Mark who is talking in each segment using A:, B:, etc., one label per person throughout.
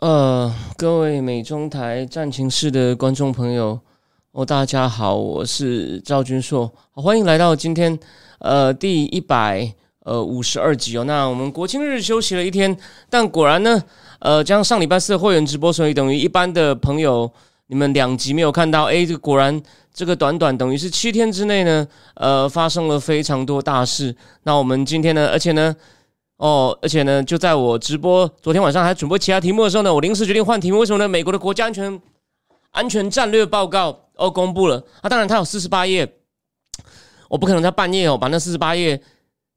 A: 呃，各位美中台战情室的观众朋友，哦，大家好，我是赵君硕，欢迎来到今天呃第一百呃五十二集哦。那我们国庆日休息了一天，但果然呢，呃，加上礼拜四的会员直播，所以等于一般的朋友，你们两集没有看到，哎，这果然这个短短等于是七天之内呢，呃，发生了非常多大事。那我们今天呢，而且呢。哦，而且呢，就在我直播昨天晚上还准备其他题目的时候呢，我临时决定换题目。为什么呢？美国的国家安全安全战略报告哦公布了啊，当然它有四十八页，我不可能在半夜哦把那四十八页，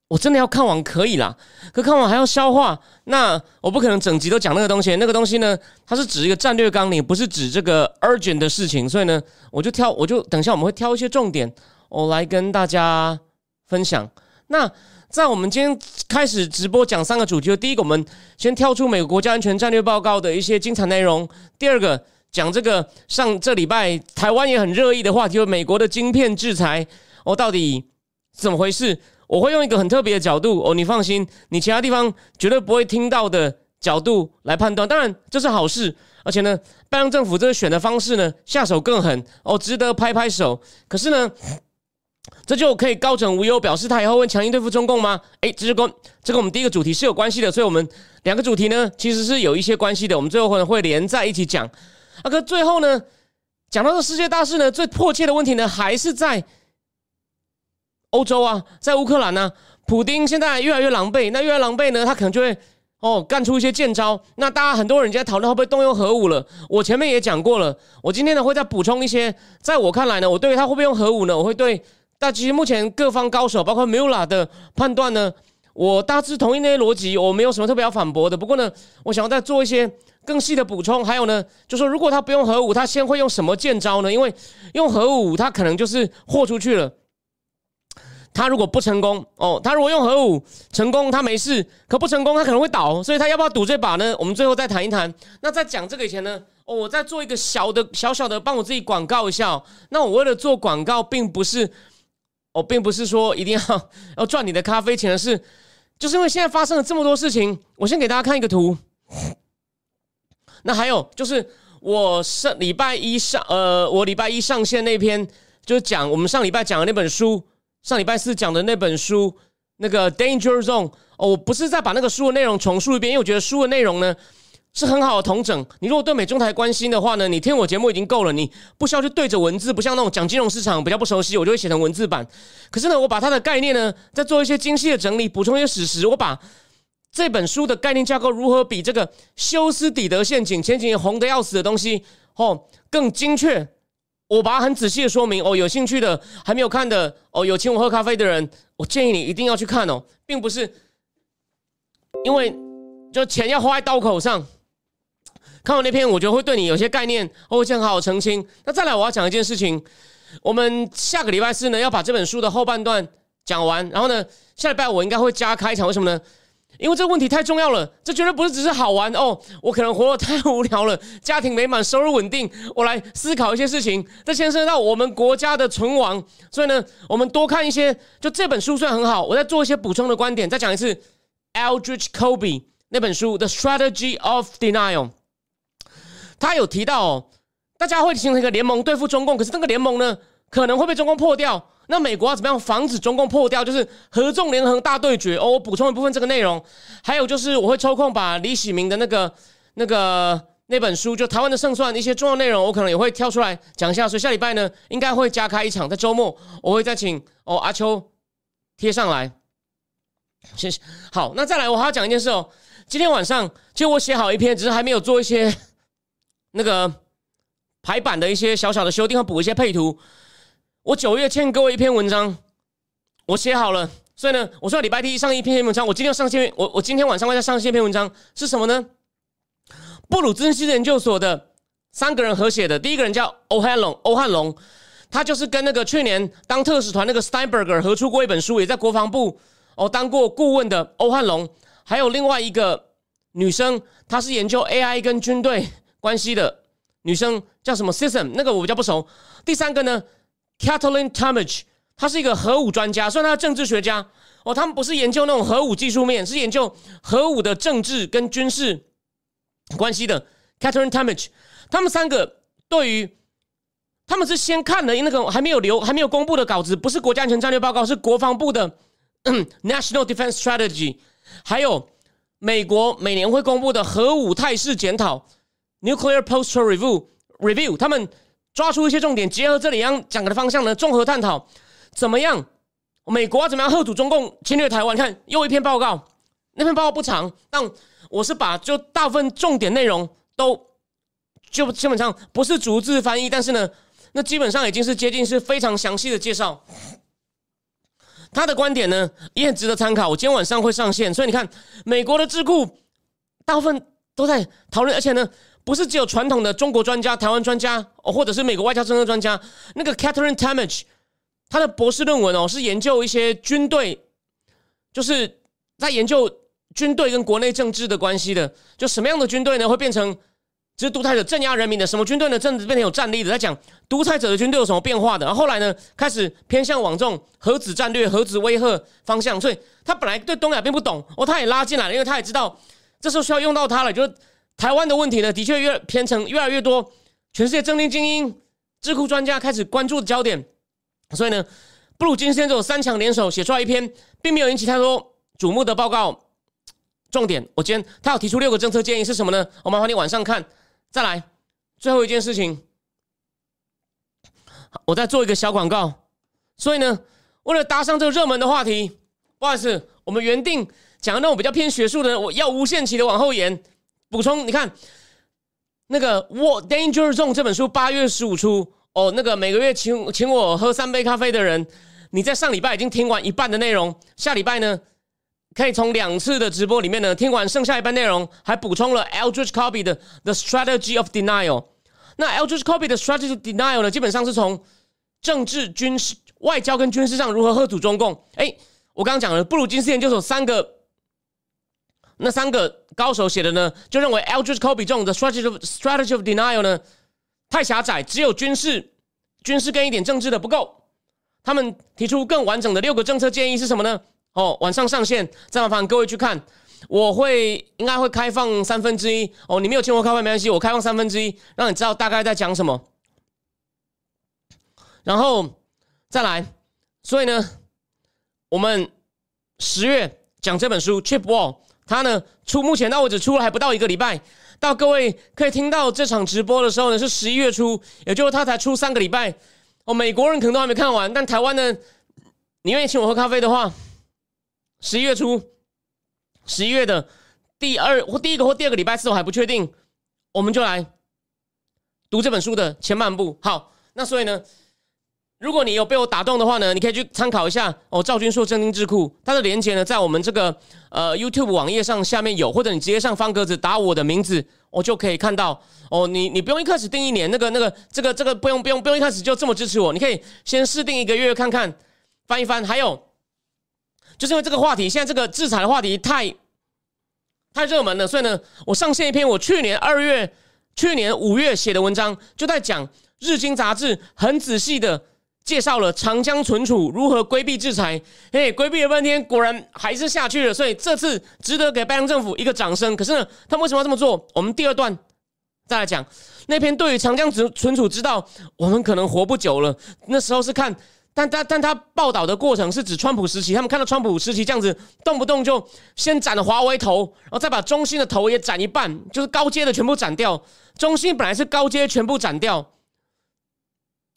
A: 我真的要看完可以啦，可看完还要消化，那我不可能整集都讲那个东西。那个东西呢，它是指一个战略纲领，不是指这个 urgent 的事情，所以呢，我就挑，我就等一下我们会挑一些重点，我来跟大家分享。那。在我们今天开始直播讲三个主题，第一个，我们先跳出美国国家安全战略报告的一些精彩内容；第二个，讲这个上这礼拜台湾也很热议的话题，就是美国的晶片制裁哦，到底怎么回事？我会用一个很特别的角度哦，你放心，你其他地方绝对不会听到的角度来判断。当然这是好事，而且呢，拜登政府这个选的方式呢，下手更狠哦，值得拍拍手。可是呢？这就可以高枕无忧，表示他以后会强硬对付中共吗？诶，这就跟这跟我们第一个主题是有关系的，所以我们两个主题呢其实是有一些关系的。我们最后可能会连在一起讲。啊，可最后呢，讲到这世界大事呢，最迫切的问题呢还是在欧洲啊，在乌克兰呢。普丁现在越来越狼狈，那越来越狼狈呢，他可能就会哦干出一些剑招。那大家很多人在讨论会不会动用核武了。我前面也讲过了，我今天呢会再补充一些。在我看来呢，我对于他会不会用核武呢，我会对。那其实目前各方高手，包括 Mula 的判断呢，我大致同意那些逻辑，我没有什么特别要反驳的。不过呢，我想要再做一些更细的补充。还有呢，就说如果他不用核武，他先会用什么剑招呢？因为用核武，他可能就是豁出去了。他如果不成功，哦，他如果用核武成功，他没事；可不成功，他可能会倒。所以他要不要赌这把呢？我们最后再谈一谈。那在讲这个以前呢，哦，我再做一个小的小小的，帮我自己广告一下。那我为了做广告，并不是。我并不是说一定要要赚你的咖啡钱的是，就是因为现在发生了这么多事情。我先给大家看一个图。那还有就是我上礼拜一上呃，我礼拜一上线那篇，就是讲我们上礼拜讲的那本书，上礼拜四讲的那本书，那个 Danger Zone。哦，我不是在把那个书的内容重述一遍，因为我觉得书的内容呢。是很好的同整。你如果对美中台关心的话呢，你听我节目已经够了，你不需要去对着文字，不像那种讲金融市场比较不熟悉，我就会写成文字版。可是呢，我把它的概念呢，再做一些精细的整理，补充一些史实。我把这本书的概念架构如何比这个休斯底德陷阱前几年红的要死的东西哦更精确，我把它很仔细的说明。哦，有兴趣的还没有看的哦，有请我喝咖啡的人，我建议你一定要去看哦，并不是因为就钱要花在刀口上。看完那篇，我觉得会对你有些概念，我会先好好澄清。那再来，我要讲一件事情。我们下个礼拜四呢，要把这本书的后半段讲完。然后呢，下礼拜我应该会加开场。为什么呢？因为这个问题太重要了。这绝对不是只是好玩哦。我可能活得太无聊了，家庭美满，收入稳定。我来思考一些事情，这牵涉到我们国家的存亡。所以呢，我们多看一些。就这本书虽然很好，我再做一些补充的观点。再讲一次，Aldrich Kobe 那本书《The Strategy of Denial》。他有提到哦，大家会形成一个联盟对付中共，可是那个联盟呢，可能会被中共破掉。那美国要怎么样防止中共破掉？就是合纵连横大对决哦。我补充一部分这个内容，还有就是我会抽空把李喜明的那个、那个那本书，就台湾的胜算一些重要内容，我可能也会挑出来讲一下。所以下礼拜呢，应该会加开一场，在周末我会再请哦阿秋贴上来。谢谢。好，那再来我还要讲一件事哦。今天晚上其实我写好一篇，只是还没有做一些。那个排版的一些小小的修订和补一些配图，我九月欠各位一篇文章，我写好了，所以呢，我说礼拜一上一篇文章，我今天要上线，我我今天晚上会再上线一篇文章，是什么呢？布鲁兹斯研究所的
B: 三个人合写的，第一个人叫欧汉龙，欧汉龙，他就是跟那个去年当特使团那个 Steinberger 合出过一本书，也在国防部哦当过顾问的欧汉龙，还有另外一个女生，她是研究 AI 跟军队关系的女生，叫什么 System，那个我比较不熟。第三个呢，Kathleen Talmadge，她是一个核武专家，算她政治学家哦，他们不是研究那种核武技术面，是研究核武的政治跟军事关系的 Kathleen Talmadge。他们三个对于，他们是先看了那个还没有留、还没有公布的稿子，不是国家安全战略报告，是国防部的 National Defense Strategy，还有美国每年会公布的核武态势检讨 Nuclear Posture Review Review，他们抓出一些重点，结合这里样讲的方向呢，综合探讨怎么样，美国怎么样贺阻中共侵略台湾？看又一篇报告，那篇报告不长，但我是把就大部分重点内容都。就基本上不是逐字翻译，但是呢，那基本上已经是接近是非常详细的介绍。他的观点呢也很值得参考。我今天晚上会上线，所以你看，美国的智库大部分都在讨论，而且呢，不是只有传统的中国专家、台湾专家哦，或者是美国外交政策专家。那个 Catherine Tamage，他的博士论文哦，是研究一些军队，就是在研究军队跟国内政治的关系的。就什么样的军队呢，会变成？只是独裁者镇压人民的什么军队呢？政治变成有战力的，在讲独裁者的军队有什么变化的。然后后来呢，开始偏向往这种核子战略、核子威吓方向。所以他本来对东亚并不懂，哦，他也拉进来了，因为他也知道这时候需要用到他了。就台湾的问题呢，的确越偏成越来越多，全世界政经精英、智库专家开始关注的焦点。所以呢，布鲁金先生三强联手写出来一篇，并没有引起太多瞩目的报告。重点，我今天他要提出六个政策建议是什么呢？我麻烦你晚上看。再来，最后一件事情，我再做一个小广告。所以呢，为了搭上这个热门的话题，不好意思，我们原定讲的那种比较偏学术的，我要无限期的往后延。补充，你看那个《What Danger Zone》这本书八月十五出哦，那个每个月请请我喝三杯咖啡的人，你在上礼拜已经听完一半的内容，下礼拜呢？可以从两次的直播里面呢听完剩下一半内容，还补充了 Eldridge Copy 的 The Strategy of Denial。那 Eldridge Copy 的 Strategy of Denial 呢，基本上是从政治、军事、外交跟军事上如何喝阻中共。哎，我刚刚讲了布鲁金斯研究所三个，那三个高手写的呢，就认为 Eldridge Copy 这种的 Strategy of Strategy of Denial 呢太狭窄，只有军事、军事跟一点政治的不够。他们提出更完整的六个政策建议是什么呢？哦，晚上上线，再麻烦各位去看。我会应该会开放三分之一哦，你没有请我开会没关系，我开放三分之一，让你知道大概在讲什么。然后再来，所以呢，我们十月讲这本书《Chip Wall》，他呢出目前到为止出了还不到一个礼拜，到各位可以听到这场直播的时候呢是十一月初，也就是他才出三个礼拜。哦，美国人可能都还没看完，但台湾呢，你愿意请我喝咖啡的话。十一月初，十一月的第二或第一个或第二个礼拜四，我还不确定，我们就来读这本书的前半部。好，那所以呢，如果你有被我打动的话呢，你可以去参考一下哦。赵军硕正经智库，它的连接呢，在我们这个呃 YouTube 网页上下面有，或者你直接上方格子打我的名字，我就可以看到哦。你你不用一开始定一年，那个那个这个这个不用不用不用一开始就这么支持我，你可以先试定一个月看看，翻一翻，还有。就是因为这个话题，现在这个制裁的话题太太热门了，所以呢，我上线一篇我去年二月、去年五月写的文章，就在讲《日经》杂志很仔细的介绍了长江存储如何规避制裁。嘿，规避了半天，果然还是下去了。所以这次值得给拜登政府一个掌声。可是呢，他们为什么要这么做？我们第二段再来讲那篇对于长江存存储，知道我们可能活不久了。那时候是看。但他但他报道的过程是指川普时期，他们看到川普时期这样子，动不动就先斩了华为头，然后再把中兴的头也斩一半，就是高阶的全部斩掉。中兴本来是高阶，全部斩掉。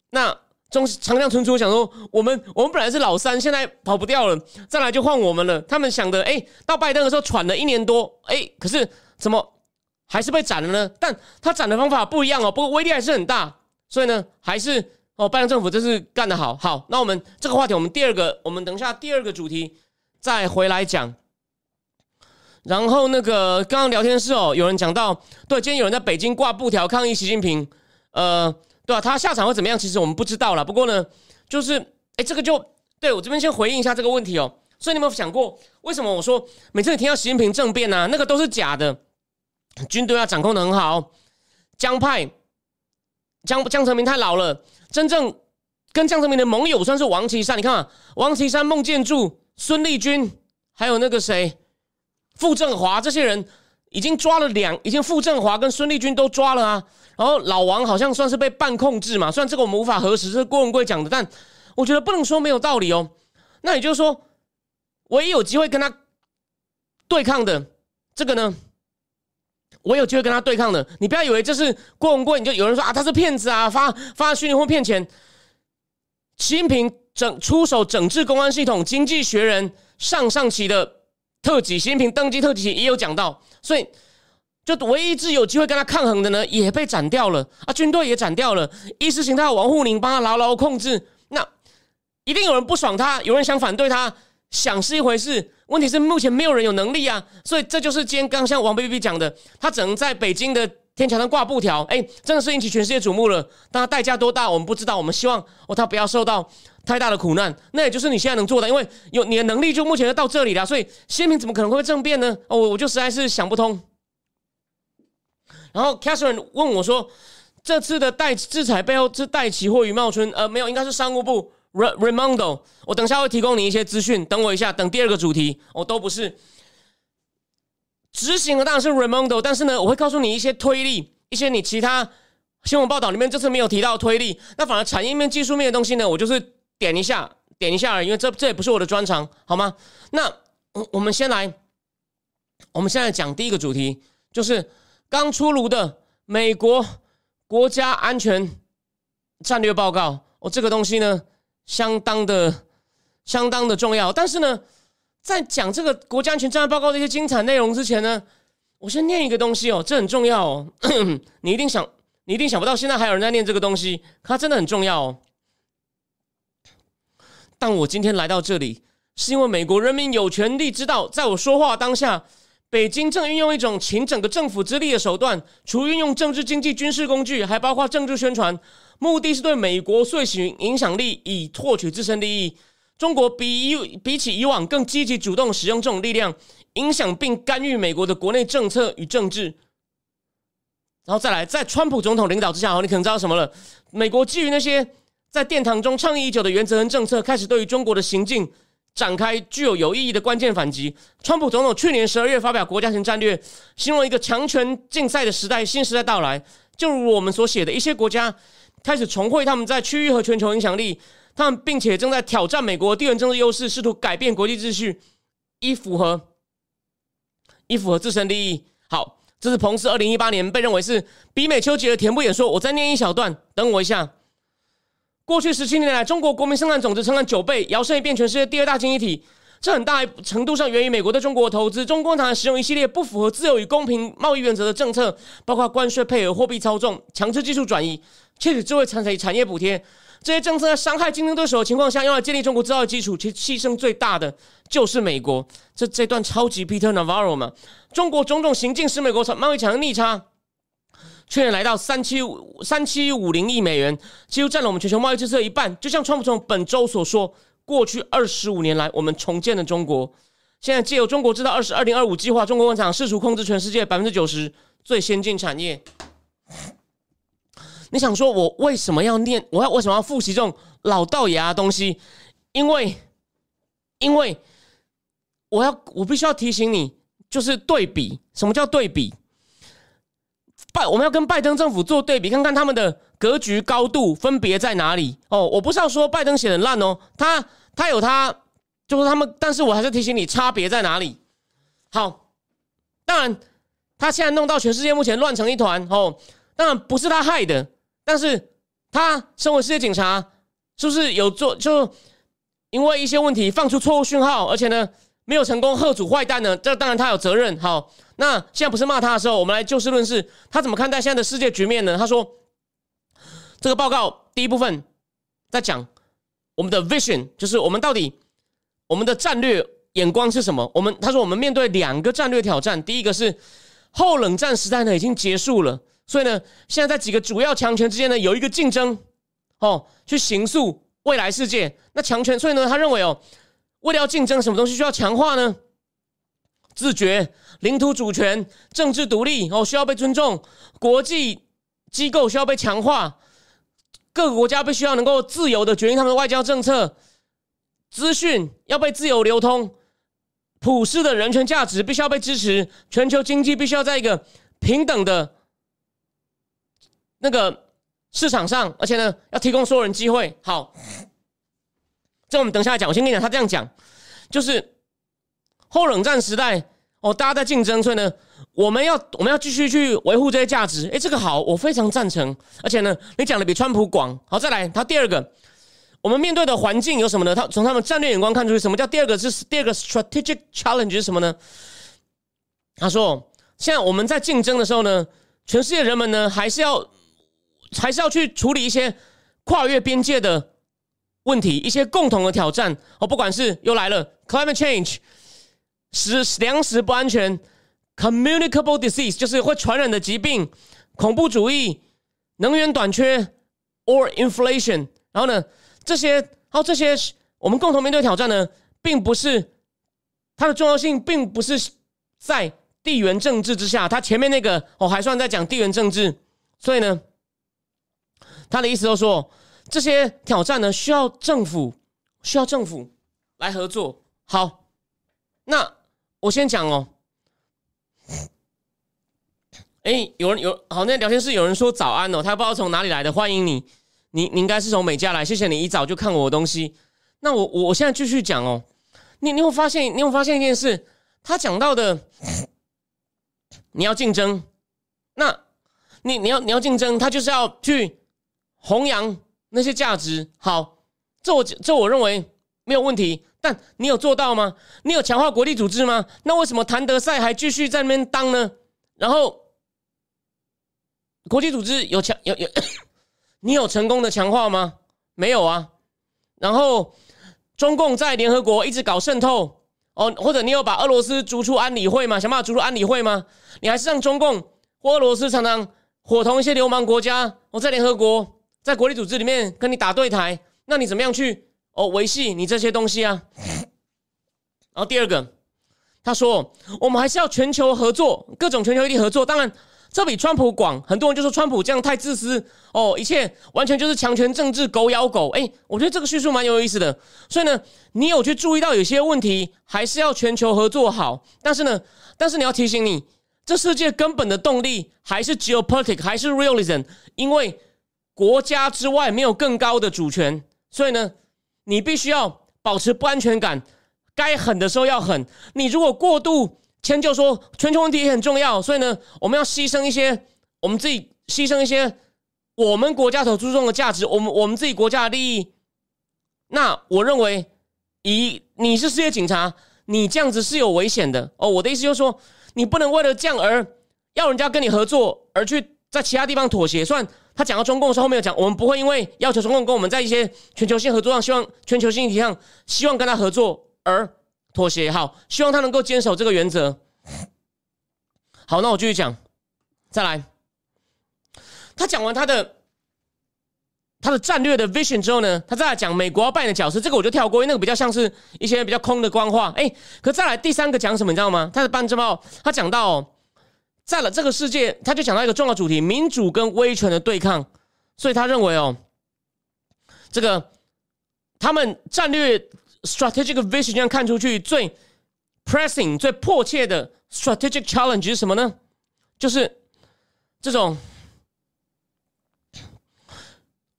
B: 那中长江存储想说，我们我们本来是老三，现在跑不掉了，再来就换我们了。他们想的，哎，到拜登的时候喘了一年多，哎，可是怎么还是被斩了呢？但他斩的方法不一样哦，不过威力还是很大，所以呢，还是。哦，拜登政府真是干得好，好，那我们这个话题，我们第二个，我们等一下第二个主题再回来讲。然后那个刚刚聊天室哦，有人讲到，对，今天有人在北京挂布条抗议习近平，呃，对吧？他下场会怎么样？其实我们不知道了。不过呢，就是哎，这个就对我这边先回应一下这个问题哦。所以你有没有想过，为什么我说每次你听到习近平政变啊，那个都是假的？军队要掌控的很好，江派江江泽民太老了，真正跟江泽民的盟友算是王岐山。你看啊，王岐山、孟建柱、孙立军，还有那个谁，傅政华这些人已经抓了两，已经傅政华跟孙立军都抓了啊。然后老王好像算是被半控制嘛，虽然这个我们无法核实，这是郭文贵讲的，但我觉得不能说没有道理哦。那也就是说。唯一有机会跟他对抗的这个呢，我有机会跟他对抗的。你不要以为这是郭文贵，你就有人说啊他是骗子啊，发发虚拟货骗钱。习近平整出手整治公安系统，《经济学人》上上期的特辑，习近平登基特辑也有讲到，所以就唯一一只有机会跟他抗衡的呢，也被斩掉了啊，军队也斩掉了，意识形态王沪宁帮他牢牢控制，那一定有人不爽他，有人想反对他。想是一回事，问题是目前没有人有能力啊，所以这就是今天刚像王 bb 讲的，他只能在北京的天桥上挂布条，哎，真的是引起全世界瞩目了。但他代价多大，我们不知道。我们希望哦，他不要受到太大的苦难。那也就是你现在能做的，因为有你的能力就目前就到这里了。所以习近平怎么可能会政变呢？哦，我就实在是想不通。然后 Catherine 问我说，这次的代制裁背后是代期或余茂春？呃，没有，应该是商务部。Raimondo，我等下会提供你一些资讯。等我一下，等第二个主题，我都不是执行的，当然是 Ramondo。但是呢，我会告诉你一些推力，一些你其他新闻报道里面这次没有提到的推力。那反而产业面、技术面的东西呢，我就是点一下，点一下而已，因为这这也不是我的专长，好吗？那我我们先来，我们现在讲第一个主题，就是刚出炉的美国国家安全战略报告。哦，这个东西呢？相当的、相当的重要，但是呢，在讲这个国家安全战略报告的一些精彩内容之前呢，我先念一个东西哦，这很重要哦。你一定想，你一定想不到，现在还有人在念这个东西，它真的很重要哦。但我今天来到这里，是因为美国人民有权利知道，在我说话当下，北京正运用一种请整个政府之力的手段，除运用政治、经济、军事工具，还包括政治宣传。目的是对美国遂行影响力，以获取自身利益。中国比以比起以往更积极主动使用这种力量，影响并干预美国的国内政策与政治。然后再来，在川普总统领导之下，哦，你可能知道什么了？美国基于那些在殿堂中倡议已久的原则和政策，开始对于中国的行径展开具有有意义的关键反击。川普总统去年十二月发表国家型战略，形容一个强权竞赛的时代新时代到来。就如我们所写的一些国家。开始重绘他们在区域和全球影响力，他们并且正在挑战美国地缘政治优势，试图改变国际秩序，以符合以符合自身利益。好，这是彭斯二零一八年被认为是比美丘吉的甜不演说。我再念一小段，等我一下。过去十七年来，中国国民生产总值成长九倍，摇身一变全世界第二大经济体。这很大程度上源于美国对中国的投资。中共党使用一系列不符合自由与公平贸易原则的政策，包括关税配额、货币操纵、强制技术转移、窃取智慧产产业补贴。这些政策在伤害竞争对手的情况下，用来建立中国制造的基础，其牺牲最大的就是美国。这这段超级 Peter Navarro 嘛，中国种种行径使美国贸易产生逆差，去年来到三七五三七五零亿美元，几乎占了我们全球贸易支出的一半。就像川普总本周所说。过去二十五年来，我们重建了中国。现在借由中国制造二十二零二五计划，中国工厂试图控制全世界百分之九十最先进产业。你想说，我为什么要念？我要为什么要复习这种老道牙的东西？因为，因为我要，我必须要提醒你，就是对比。什么叫对比？拜，我们要跟拜登政府做对比，看看他们的格局高度分别在哪里。哦，我不是要说拜登写的烂哦，他。他有他，就是他们，但是我还是提醒你，差别在哪里？好，当然，他现在弄到全世界目前乱成一团哦，当然不是他害的，但是他身为世界警察，是不是有做？就因为一些问题放出错误讯号，而且呢，没有成功吓阻坏蛋呢？这当然他有责任。好，那现在不是骂他的时候，我们来就事论事，他怎么看待现在的世界局面呢？他说，这个报告第一部分在讲。我们的 vision 就是我们到底我们的战略眼光是什么？我们他说我们面对两个战略挑战，第一个是后冷战时代呢已经结束了，所以呢现在在几个主要强权之间呢有一个竞争，哦，去形塑未来世界。那强权，所以呢他认为哦，为了要竞争，什么东西需要强化呢？自觉、领土主权、政治独立哦，需要被尊重；国际机构需要被强化；各个国家必须要能够自由的决定他们的外交政策；资讯要被自由流通；普世的人权价值必须要被支持；全球经济必须要在一个平等的那个市场上，而且呢，要提供所有人机会。好，这我们等下来讲。我先跟你讲，他这样讲，就是。后冷战时代，哦，大家在竞争，所以呢，我们要我们要继续去维护这些价值。诶，这个好，我非常赞成。而且呢，你讲的比川普广。好，再来，他第二个，我们面对的环境有什么呢？他从他们战略眼光看出去，什么叫第二个是第二个 strategic challenge 是什么呢？他说，现在我们在竞争的时候呢，全世界人们呢，还是要还是要去处理一些跨越边界的问题，一些共同的挑战。哦，不管是又来了 climate change。食粮食不安全，communicable disease 就是会传染的疾病，恐怖主义，能源短缺，or inflation。然后呢，这些，然后这些，我们共同面对挑战呢，并不是它的重要性，并不是在地缘政治之下。它前面那个哦，还算在讲地缘政治，所以呢，他的意思就是说，这些挑战呢，需要政府，需要政府来合作。好，那。我先讲哦，哎，有人有好，那聊天室有人说早安哦，他不知道从哪里来的，欢迎你，你你应该是从美加来，谢谢你一早就看我的东西。那我我我现在继续讲哦，你你会发现，你会发现一件事，他讲到的，你要竞争，那你你要你要竞争，他就是要去弘扬那些价值。好，这我这我认为没有问题。但你有做到吗？你有强化国际组织吗？那为什么谭德赛还继续在那边当呢？然后国际组织有强有有，你有成功的强化吗？没有啊。然后中共在联合国一直搞渗透哦，或者你有把俄罗斯逐出安理会吗？想办法逐出安理会吗？你还是让中共或俄罗斯常常伙同一些流氓国家哦，在联合国在国际组织里面跟你打对台？那你怎么样去？哦，维系你这些东西啊。然后第二个，他说我们还是要全球合作，各种全球一体合作。当然，这比川普广。很多人就说川普这样太自私哦，一切完全就是强权政治，狗咬狗。哎，我觉得这个叙述蛮有意思的。所以呢，你有去注意到有些问题，还是要全球合作好。但是呢，但是你要提醒你，这世界根本的动力还是 geopolitics，还是 realism，因为国家之外没有更高的主权。所以呢。你必须要保持不安全感，该狠的时候要狠。你如果过度迁就，说全球问题也很重要，所以呢，我们要牺牲一些我们自己，牺牲一些我们国家所注重的价值，我们我们自己国家的利益。那我认为，以你是世界警察，你这样子是有危险的哦。我的意思就是说，你不能为了这样而要人家跟你合作，而去在其他地方妥协。算。他讲到中共的时候，后面有讲，我们不会因为要求中共跟我们在一些全球性合作上，希望全球性议题上，希望跟他合作而妥协。好，希望他能够坚守这个原则。好，那我继续讲，再来。他讲完他的他的战略的 vision 之后呢，他再来讲美国要扮演的角色。这个我就跳过，因为那个比较像是一些比较空的官话。哎，可再来第三个讲什么，你知道吗？他的半之报，他讲到。在了这个世界，他就讲到一个重要主题：民主跟威权的对抗。所以他认为哦，这个他们战略 strategic vision 这样看出去最 pressing、最迫切的 strategic challenge 是什么呢？就是这种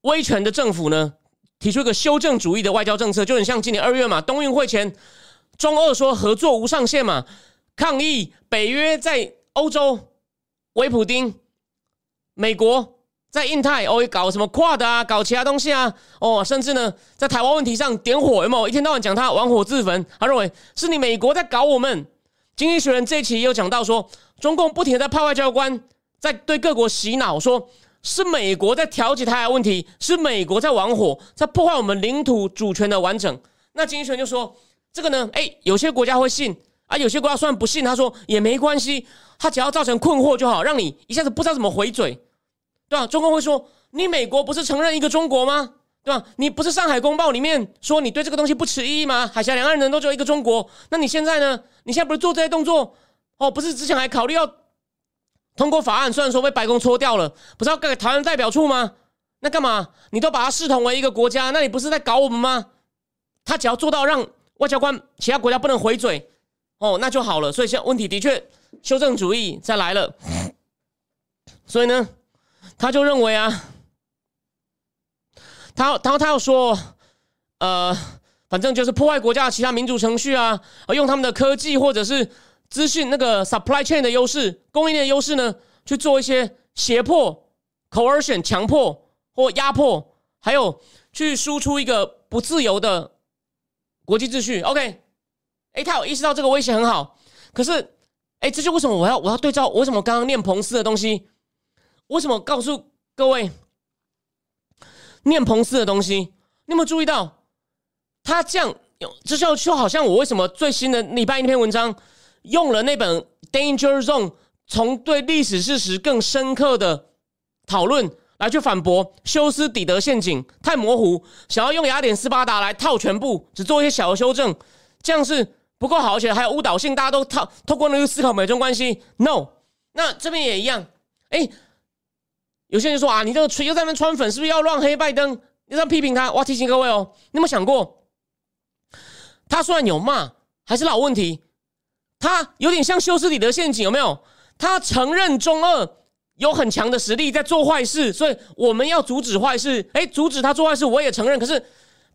B: 威权的政府呢，提出一个修正主义的外交政策，就很像今年二月嘛，冬运会前，中俄说合作无上限嘛，抗议北约在。欧洲，维普丁，美国在印太哦搞什么跨的啊，搞其他东西啊，哦，甚至呢在台湾问题上点火，有没有一天到晚讲他玩火自焚？他认为是你美国在搞我们。经济学人这一期也有讲到说，中共不停的在派外交官，在对各国洗脑，说是美国在挑起台湾问题，是美国在玩火，在破坏我们领土主权的完整。那经济学人就说，这个呢，哎，有些国家会信啊，有些国家虽然不信，他说也没关系，他只要造成困惑就好，让你一下子不知道怎么回嘴，对吧？中共会说，你美国不是承认一个中国吗？对吧？你不是上海公报里面说你对这个东西不持异议吗？海峡两岸人都只有一个中国，那你现在呢？你现在不是做这些动作？哦，不是之前还考虑要通过法案，虽然说被白宫搓掉了，不是要给台湾代表处吗？那干嘛？你都把它视同为一个国家，那你不是在搞我们吗？他只要做到让外交官其他国家不能回嘴，哦，那就好了。所以现在问题的确修正主义再来了。所以呢，他就认为啊，他他他要说，呃，反正就是破坏国家的其他民主程序啊，用他们的科技或者是资讯那个 supply chain 的优势、供应链优势呢，去做一些胁迫、coercion 强迫。或压迫，还有去输出一个不自由的国际秩序。OK，哎，他有意识到这个威胁很好，可是，哎，这就为什么我要我要对照？为什么刚刚念彭斯的东西？为什么告诉各位念彭斯的东西？你有没有注意到他这样？这就就好像我为什么最新的礼拜一篇文章用了那本《Danger Zone》，从对历史事实更深刻的讨论。来去反驳休斯底德陷阱太模糊，想要用雅典斯巴达来套全部，只做一些小的修正，这样是不够好，而且还有误导性。大家都套透过那个思考美中关系，no。那这边也一样，哎，有些人说啊，你这个吹又在那穿粉，是不是要乱黑拜登？你这样批评他，我要提醒各位哦，你有没有想过，他虽然有骂，还是老问题，他有点像休斯底德陷阱，有没有？他承认中二。有很强的实力在做坏事，所以我们要阻止坏事。哎，阻止他做坏事，我也承认。可是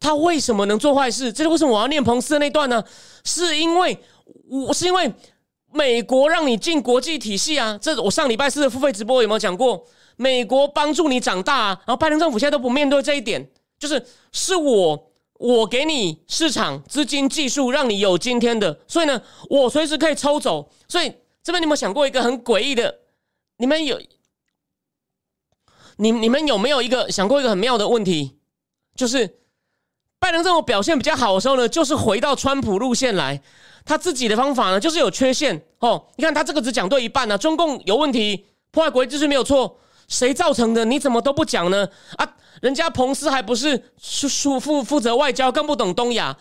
B: 他为什么能做坏事？这是为什么我要念彭斯的那段呢？是因为我是因为美国让你进国际体系啊。这我上礼拜四的付费直播有没有讲过？美国帮助你长大，啊，然后拜登政府现在都不面对这一点，就是是我我给你市场资金技术，让你有今天的。所以呢，我随时可以抽走。所以这边你有没有想过一个很诡异的？你们有？你你们有没有一个想过一个很妙的问题？就是拜登政府表现比较好的时候呢，就是回到川普路线来。他自己的方法呢，就是有缺陷哦。你看他这个只讲对一半呢，中共有问题，破坏国际秩序没有错，谁造成的？你怎么都不讲呢？啊，人家彭斯还不是 负负负责外交，更不懂东亚。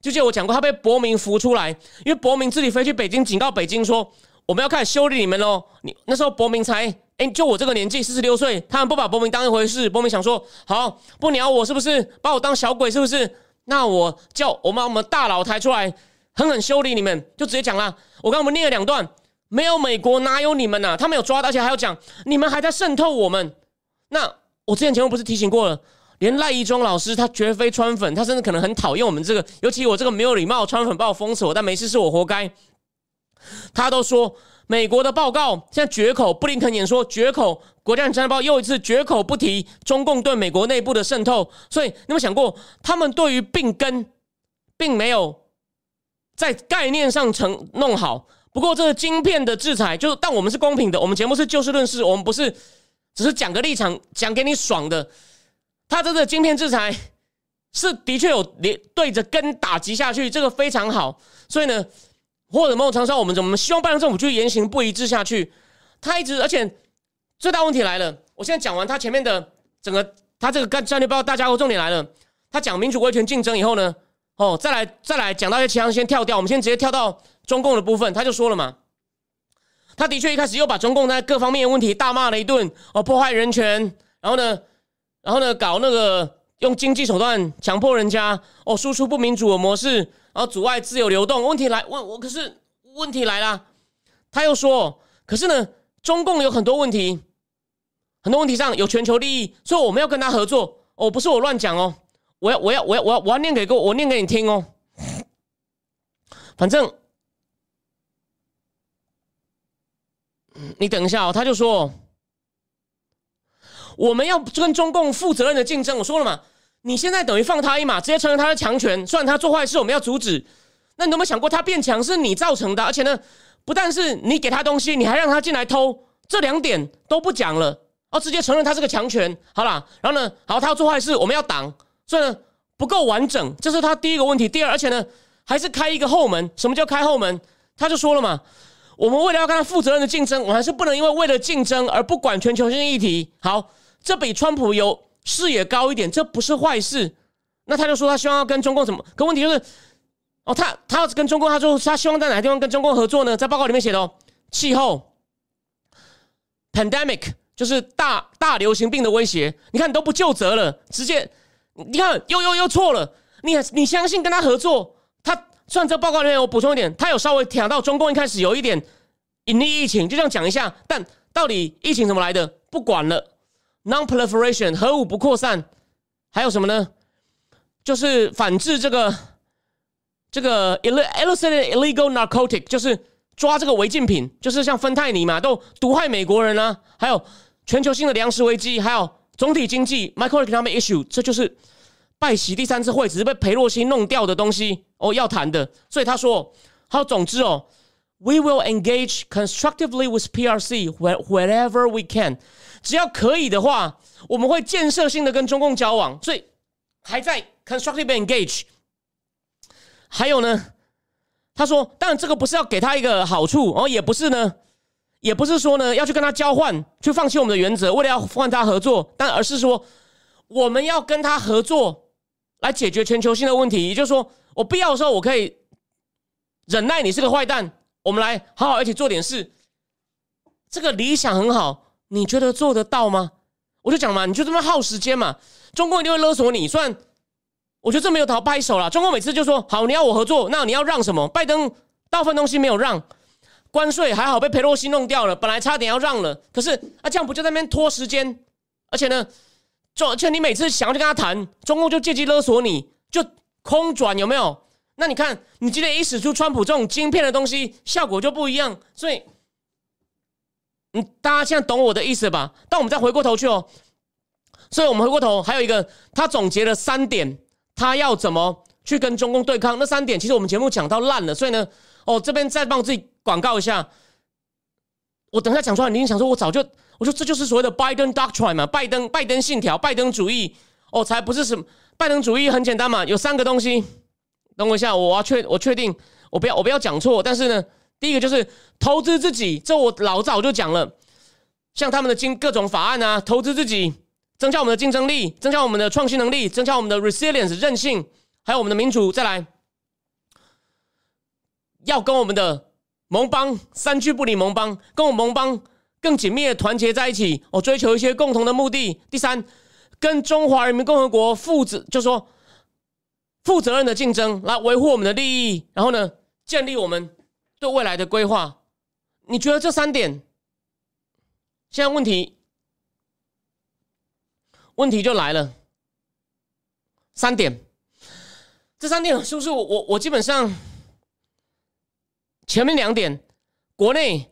B: 就记得我讲过，他被伯明扶出来，因为伯明自己飞去北京警告北京说，我们要开始修理你们喽。你那时候伯明才。哎，就我这个年纪，四十六岁，他们不把伯明当一回事。伯明想说，好不鸟我是不是？把我当小鬼是不是？那我叫我们我们大佬抬出来，狠狠修理你们，就直接讲了。我刚我们念了两段，没有美国哪有你们呐？他们有抓，而且还要讲你们还在渗透我们。那我之前节目不是提醒过了，连赖一中老师他绝非川粉，他甚至可能很讨厌我们这个，尤其我这个没有礼貌川粉把我封锁，但没事是我活该。他都说。美国的报告现在绝口，布林肯演说绝口，国家战报又一次绝口不提中共对美国内部的渗透。所以，你有想过，他们对于病根并没有在概念上成弄好。不过，这个晶片的制裁，就是但我们是公平的，我们节目是就事论事，我们不是只是讲个立场，讲给你爽的。他这个晶片制裁是的确有连对着根打击下去，这个非常好。所以呢。或者某种程度上，我们怎么希望拜登政府继续言行不一致下去？他一直，而且最大问题来了。我现在讲完他前面的整个，他这个干战略报，大家伙重点来了。他讲民主威权竞争以后呢，哦，再来再来讲到一些其他，先跳掉。我们先直接跳到中共的部分。他就说了嘛，他的确一开始又把中共在各方面的问题大骂了一顿，哦，破坏人权，然后呢，然后呢，搞那个用经济手段强迫人家，哦，输出不民主的模式。然后阻碍自由流动，问题来问我，可是问题来了，他又说，可是呢，中共有很多问题，很多问题上有全球利益，所以我们要跟他合作。哦，不是我乱讲哦，我要我要我要我要我要念给各我念给你听哦。反正，你等一下哦，他就说，我们要跟中共负责任的竞争。我说了嘛。你现在等于放他一马，直接承认他的强权。虽然他做坏事，我们要阻止。那你有没有想过，他变强是你造成的？而且呢，不但是你给他东西，你还让他进来偷，这两点都不讲了，哦，直接承认他是个强权。好啦，然后呢，好，他要做坏事，我们要挡，所以呢不够完整，这是他第一个问题。第二，而且呢，还是开一个后门？什么叫开后门？他就说了嘛，我们为了要跟他负责任的竞争，我还是不能因为为了竞争而不管全球性议题。好，这比川普有视野高一点，这不是坏事。那他就说他希望要跟中共怎么？可问题就是，哦，他他要跟中共，他说他希望在哪个地方跟中共合作呢？在报告里面写的哦，气候，pandemic 就是大大流行病的威胁。你看你都不就责了，直接你看又又又错了。你你相信跟他合作？他虽然这报告里面我补充一点，他有稍微讲到中共一开始有一点隐匿疫情，就这样讲一下。但到底疫情怎么来的？不管了，non-proliferation 核武不扩散，还有什么呢？就是反制这个这个 illicit illegal narcotic，就是抓这个违禁品，就是像芬太尼嘛，都毒害美国人啊。还有全球性的粮食危机，还有总体经济 microeconomic issue，这就是拜习第三次会只是被裴洛西弄掉的东西哦，要谈的。所以他说，好，总之哦，we will engage constructively with PRC wherever we can，只要可以的话，我们会建设性的跟中共交往。所以还在。Constructive engage，还有呢？他说，当然这个不是要给他一个好处，哦，也不是呢，也不是说呢要去跟他交换，去放弃我们的原则，为了要换他合作，但而是说我们要跟他合作来解决全球性的问题。也就是说，我必要的时候我可以忍耐你是个坏蛋，我们来好好一起做点事。这个理想很好，你觉得做得到吗？我就讲嘛，你就这么耗时间嘛，中共一定会勒索你，虽然。我觉得这没有讨拍手了。中共每次就说好，你要我合作，那你要让什么？拜登大部分东西没有让，关税还好被佩洛西弄掉了，本来差点要让了，可是啊，这样不就在那边拖时间？而且呢，就而且你每次想要去跟他谈，中共就借机勒索你，就空转有没有？那你看，你今天一使出川普这种晶片的东西，效果就不一样。所以，嗯，大家现在懂我的意思吧？但我们再回过头去哦，所以我们回过头还有一个，他总结了三点。他要怎么去跟中共对抗？那三点其实我们节目讲到烂了，所以呢，哦，这边再帮自己广告一下。我等下讲出来，你想说，我早就我说这就是所谓的拜登 doctrine 嘛，拜登拜登信条，拜登主义。哦，才不是什么拜登主义，很简单嘛，有三个东西。等我一下，我要确我确定，我不要我不要讲错。但是呢，第一个就是投资自己，这我老早就讲了，像他们的经各种法案啊，投资自己。增加我们的竞争力，增加我们的创新能力，增加我们的 resilience 韧性，还有我们的民主。再来，要跟我们的盟邦三句不离盟邦，跟我们盟邦更紧密的团结在一起，哦，追求一些共同的目的。第三，跟中华人民共和国负责，就说负责任的竞争，来维护我们的利益，然后呢，建立我们对未来的规划。你觉得这三点，现在问题？问题就来了，三点，这三点是不是我我我基本上前面两点，国内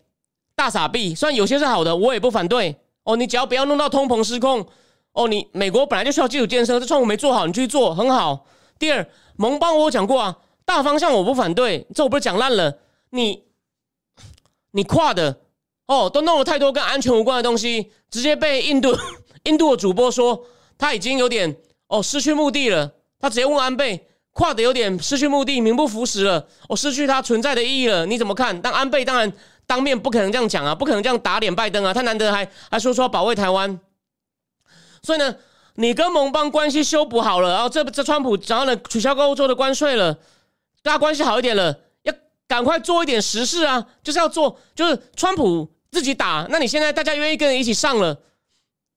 B: 大傻逼，虽然有些是好的，我也不反对哦。你只要不要弄到通膨失控哦。你美国本来就需要基础建设，这创我没做好，你去做很好。第二，盟邦我讲过啊，大方向我不反对，这我不是讲烂了。你你跨的哦，都弄了太多跟安全无关的东西，直接被印度。印度的主播说，他已经有点哦失去目的了。他直接问安倍，跨的有点失去目的，名不符实了，哦，失去它存在的意义了。你怎么看？但安倍当然当面不可能这样讲啊，不可能这样打脸拜登啊。他难得还还说说保卫台湾，所以呢，你跟盟邦关系修补好了，然后这这川普想要呢取消跟欧洲的关税了，大家关系好一点了，赶快做一点实事啊，就是要做，就是川普自己打，那你现在大家愿意跟人一起上了？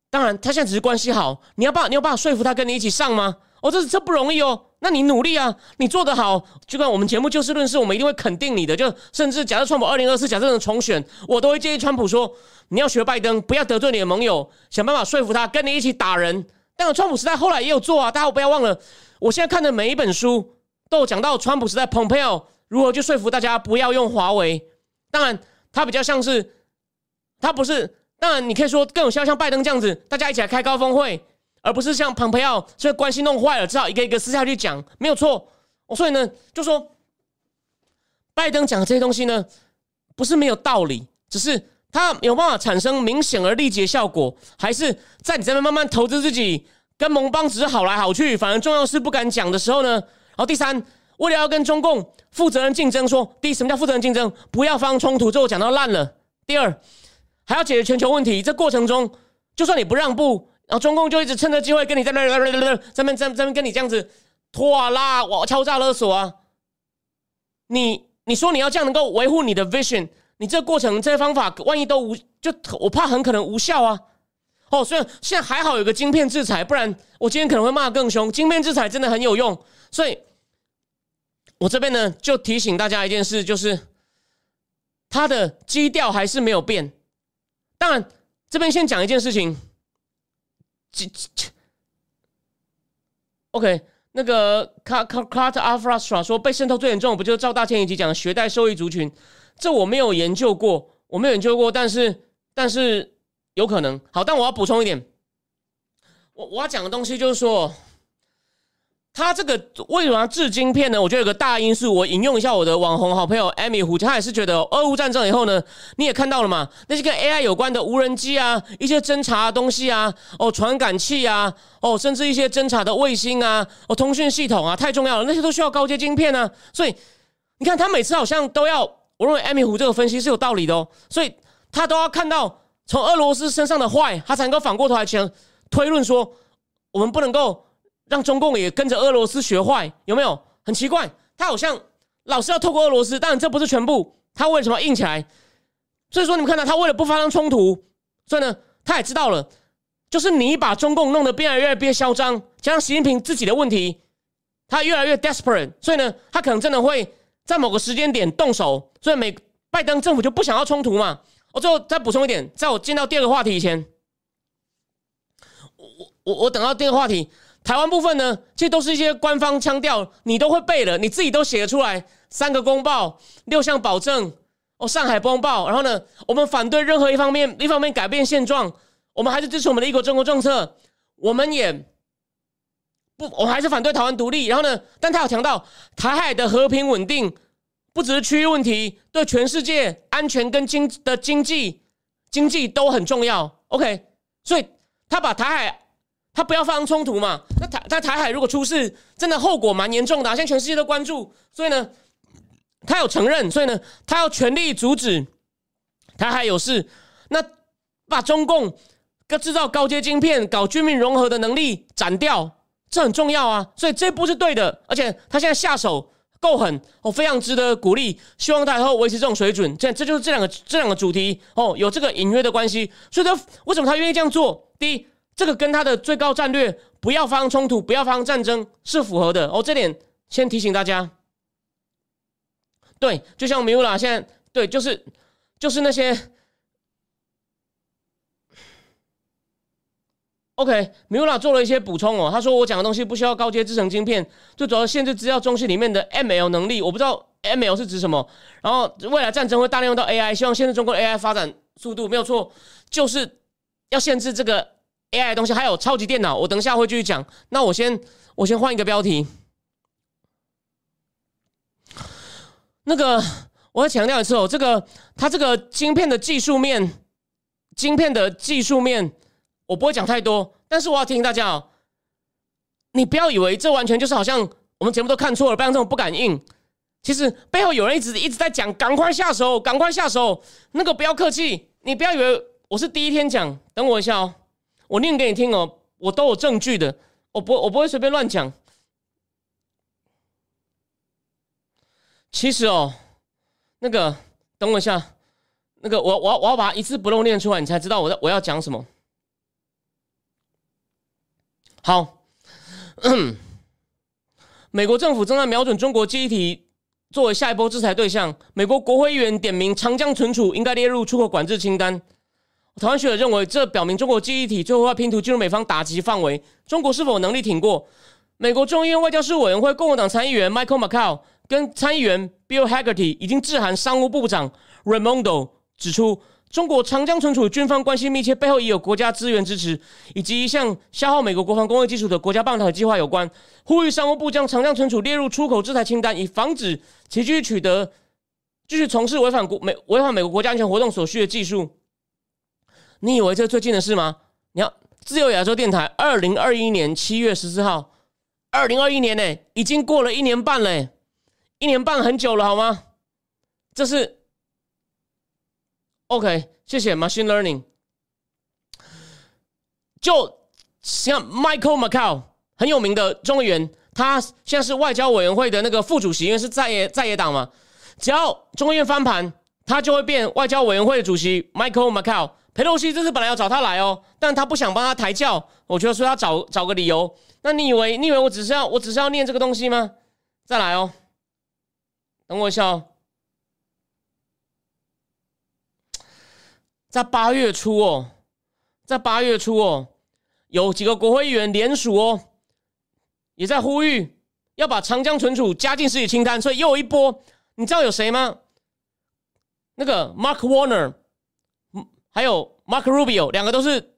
B: 当然，他现在只是关系好，你要办，你有办法说服他跟你一起上吗？哦，这这不容易哦。那你努力啊，你做得好，就跟我们节目就事论事，我们一定会肯定你的。就甚至假设川普二零二四假设能重选，我都会建议川普说，你要学拜登，不要得罪你的盟友，想办法说服他跟你一起打人。但川普时代后来也有做啊，大家不要忘了，我现在看的每一本书都有讲到川普时代 Pompeo 如何去说服大家不要用华为。当然，他比较像是，他不是。当然，你可以说更有效，像拜登这样子，大家一起来开高峰会，而不是像蓬佩奥这关系弄坏了，只好一个一个私下去讲，没有错。所以呢，就说拜登讲的这些东西呢，不是没有道理，只是他有办法产生明显而立即的效果，还是在你这边慢慢投资自己，跟盟邦只是好来好去，反而重要是不敢讲的时候呢？然后第三，为了要跟中共负责任竞争，说第一，什么叫负责任竞争？不要发生冲突，这我讲到烂了。第二，还要解决全球问题，这过程中，就算你不让步，然后中共就一直趁着机会跟你在那、在那、在那、在那跟你这样子拖啊拉，我敲诈勒索啊。你你说你要这样能够维护你的 vision，你这过程这些方法，万一都无，就我怕很可能无效啊。哦，所以现在还好有个晶片制裁，不然我今天可能会骂更凶。晶片制裁真的很有用，所以。我这边呢，就提醒大家一件事，就是它的基调还是没有变。当然，这边先讲一件事情。OK，那个卡卡卡特阿弗拉斯说被渗透最严重，不就是赵大千以及讲学贷受益族群？这我没有研究过，我没有研究过，但是但是有可能。好，但我要补充一点，我我要讲的东西就是说。他这个为什么要制晶片呢？我觉得有个大因素，我引用一下我的网红好朋友艾米胡，他也是觉得俄乌战争以后呢，你也看到了嘛，那些跟 AI 有关的无人机啊，一些侦察东西啊，哦，传感器啊，哦，甚至一些侦察的卫星啊，哦，通讯系统啊，太重要了，那些都需要高阶晶片啊。所以你看，他每次好像都要，我认为艾米胡这个分析是有道理的哦，所以他都要看到从俄罗斯身上的坏，他才能够反过头来前推论说，我们不能够。让中共也跟着俄罗斯学坏，有没有？很奇怪，他好像老是要透过俄罗斯，当然这不是全部。他为什么硬起来？所以说，你们看到他为了不发生冲突，所以呢，他也知道了，就是你把中共弄得越来越越嚣张，加上习近平自己的问题，他越来越 desperate，所以呢，他可能真的会在某个时间点动手。所以美拜登政府就不想要冲突嘛。我最后再补充一点，在我进到第二个话题以前，我我我等到第二个话题。台湾部分呢，其实都是一些官方腔调，你都会背了，你自己都写得出来。三个公报，六项保证，哦，上海公报。然后呢，我们反对任何一方面，一方面改变现状，我们还是支持我们的一国中国政策。我们也不，我们还是反对台湾独立。然后呢，但他有强调台海的和平稳定，不只是区域问题，对全世界安全跟经的经济经济都很重要。OK，所以他把台海。他不要发生冲突嘛？那台在台海如果出事，真的后果蛮严重的。现在全世界都关注，所以呢，他有承认，所以呢，他要全力阻止台海有事。那把中共个制造高阶晶片、搞军民融合的能力斩掉，这很重要啊。所以这步是对的，而且他现在下手够狠，哦，非常值得鼓励。希望他以后维持这种水准。这这就是这两个这两个主题哦，有这个隐约的关系。所以，他为什么他愿意这样做？第一。这个跟他的最高战略不要发生冲突，不要发生战争是符合的哦。这点先提醒大家。对，就像米乌拉现在对，就是就是那些。OK，米乌拉做了一些补充哦。他说我讲的东西不需要高阶制成晶片，最主要限制资料中心里面的 ML 能力。我不知道 ML 是指什么。然后未来战争会大量用到 AI，希望限制中国的 AI 发展速度没有错，就是要限制这个。AI 东西还有超级电脑，我等一下会继续讲。那我先我先换一个标题。那个我要强调一次哦，这个它这个晶片的技术面，晶片的技术面，我不会讲太多。但是我要提醒大家哦，你不要以为这完全就是好像我们节目都看错了，不然这种不敢应。其实背后有人一直一直在讲，赶快下手，赶快下手。那个不要客气，你不要以为我是第一天讲，等我一下哦。我念给你听哦，我都有证据的，我不我不会随便乱讲。其实哦，那个等我一下，那个我我我要把它一字不漏念出来，你才知道我在我要讲什么。好，美国政府正在瞄准中国记忆体作为下一波制裁对象。美国国会议员点名长江存储应该列入出口管制清单。台湾学者认为，这表明中国记忆体最后要拼图进入美方打击范围。中国是否能力挺过？美国众议院外交事务委员会共和党参议员 Michael McCall 跟参议员 Bill Hagerty 已经致函商务部长 Raimondo，指出中国长江存储军方关系密切，背后已有国家资源支持，以及一项消耗美国国防工业基础的国家半导体计划有关。呼吁商务部将长江存储列入出口制裁清单，以防止其继续取得、继续从事违反国美违反美国国家安全活动所需的技术。你以为这是最近的事吗？你要自由亚洲电台，二零二一年七月十四号，二零二一年呢，已经过了一年半嘞。一年半很久了，好吗？这是 OK，谢谢 Machine Learning。就像 Michael Macau 很有名的众议员，他现在是外交委员会的那个副主席，因为是在野在野党嘛。只要众议院翻盘，他就会变外交委员会的主席 Michael Macau。佩洛西这次本来要找他来哦，但他不想帮他抬轿，我觉得说要找找个理由。那你以为你以为我只是要我只是要念这个东西吗？再来哦，等我一下哦，在八月初哦，在八月初哦。有几个国会议员联署哦，也在呼吁要把长江存储加进实体清单，所以又一波。你知道有谁吗？那个 Mark Warner，还有 Mark Rubio，两个都是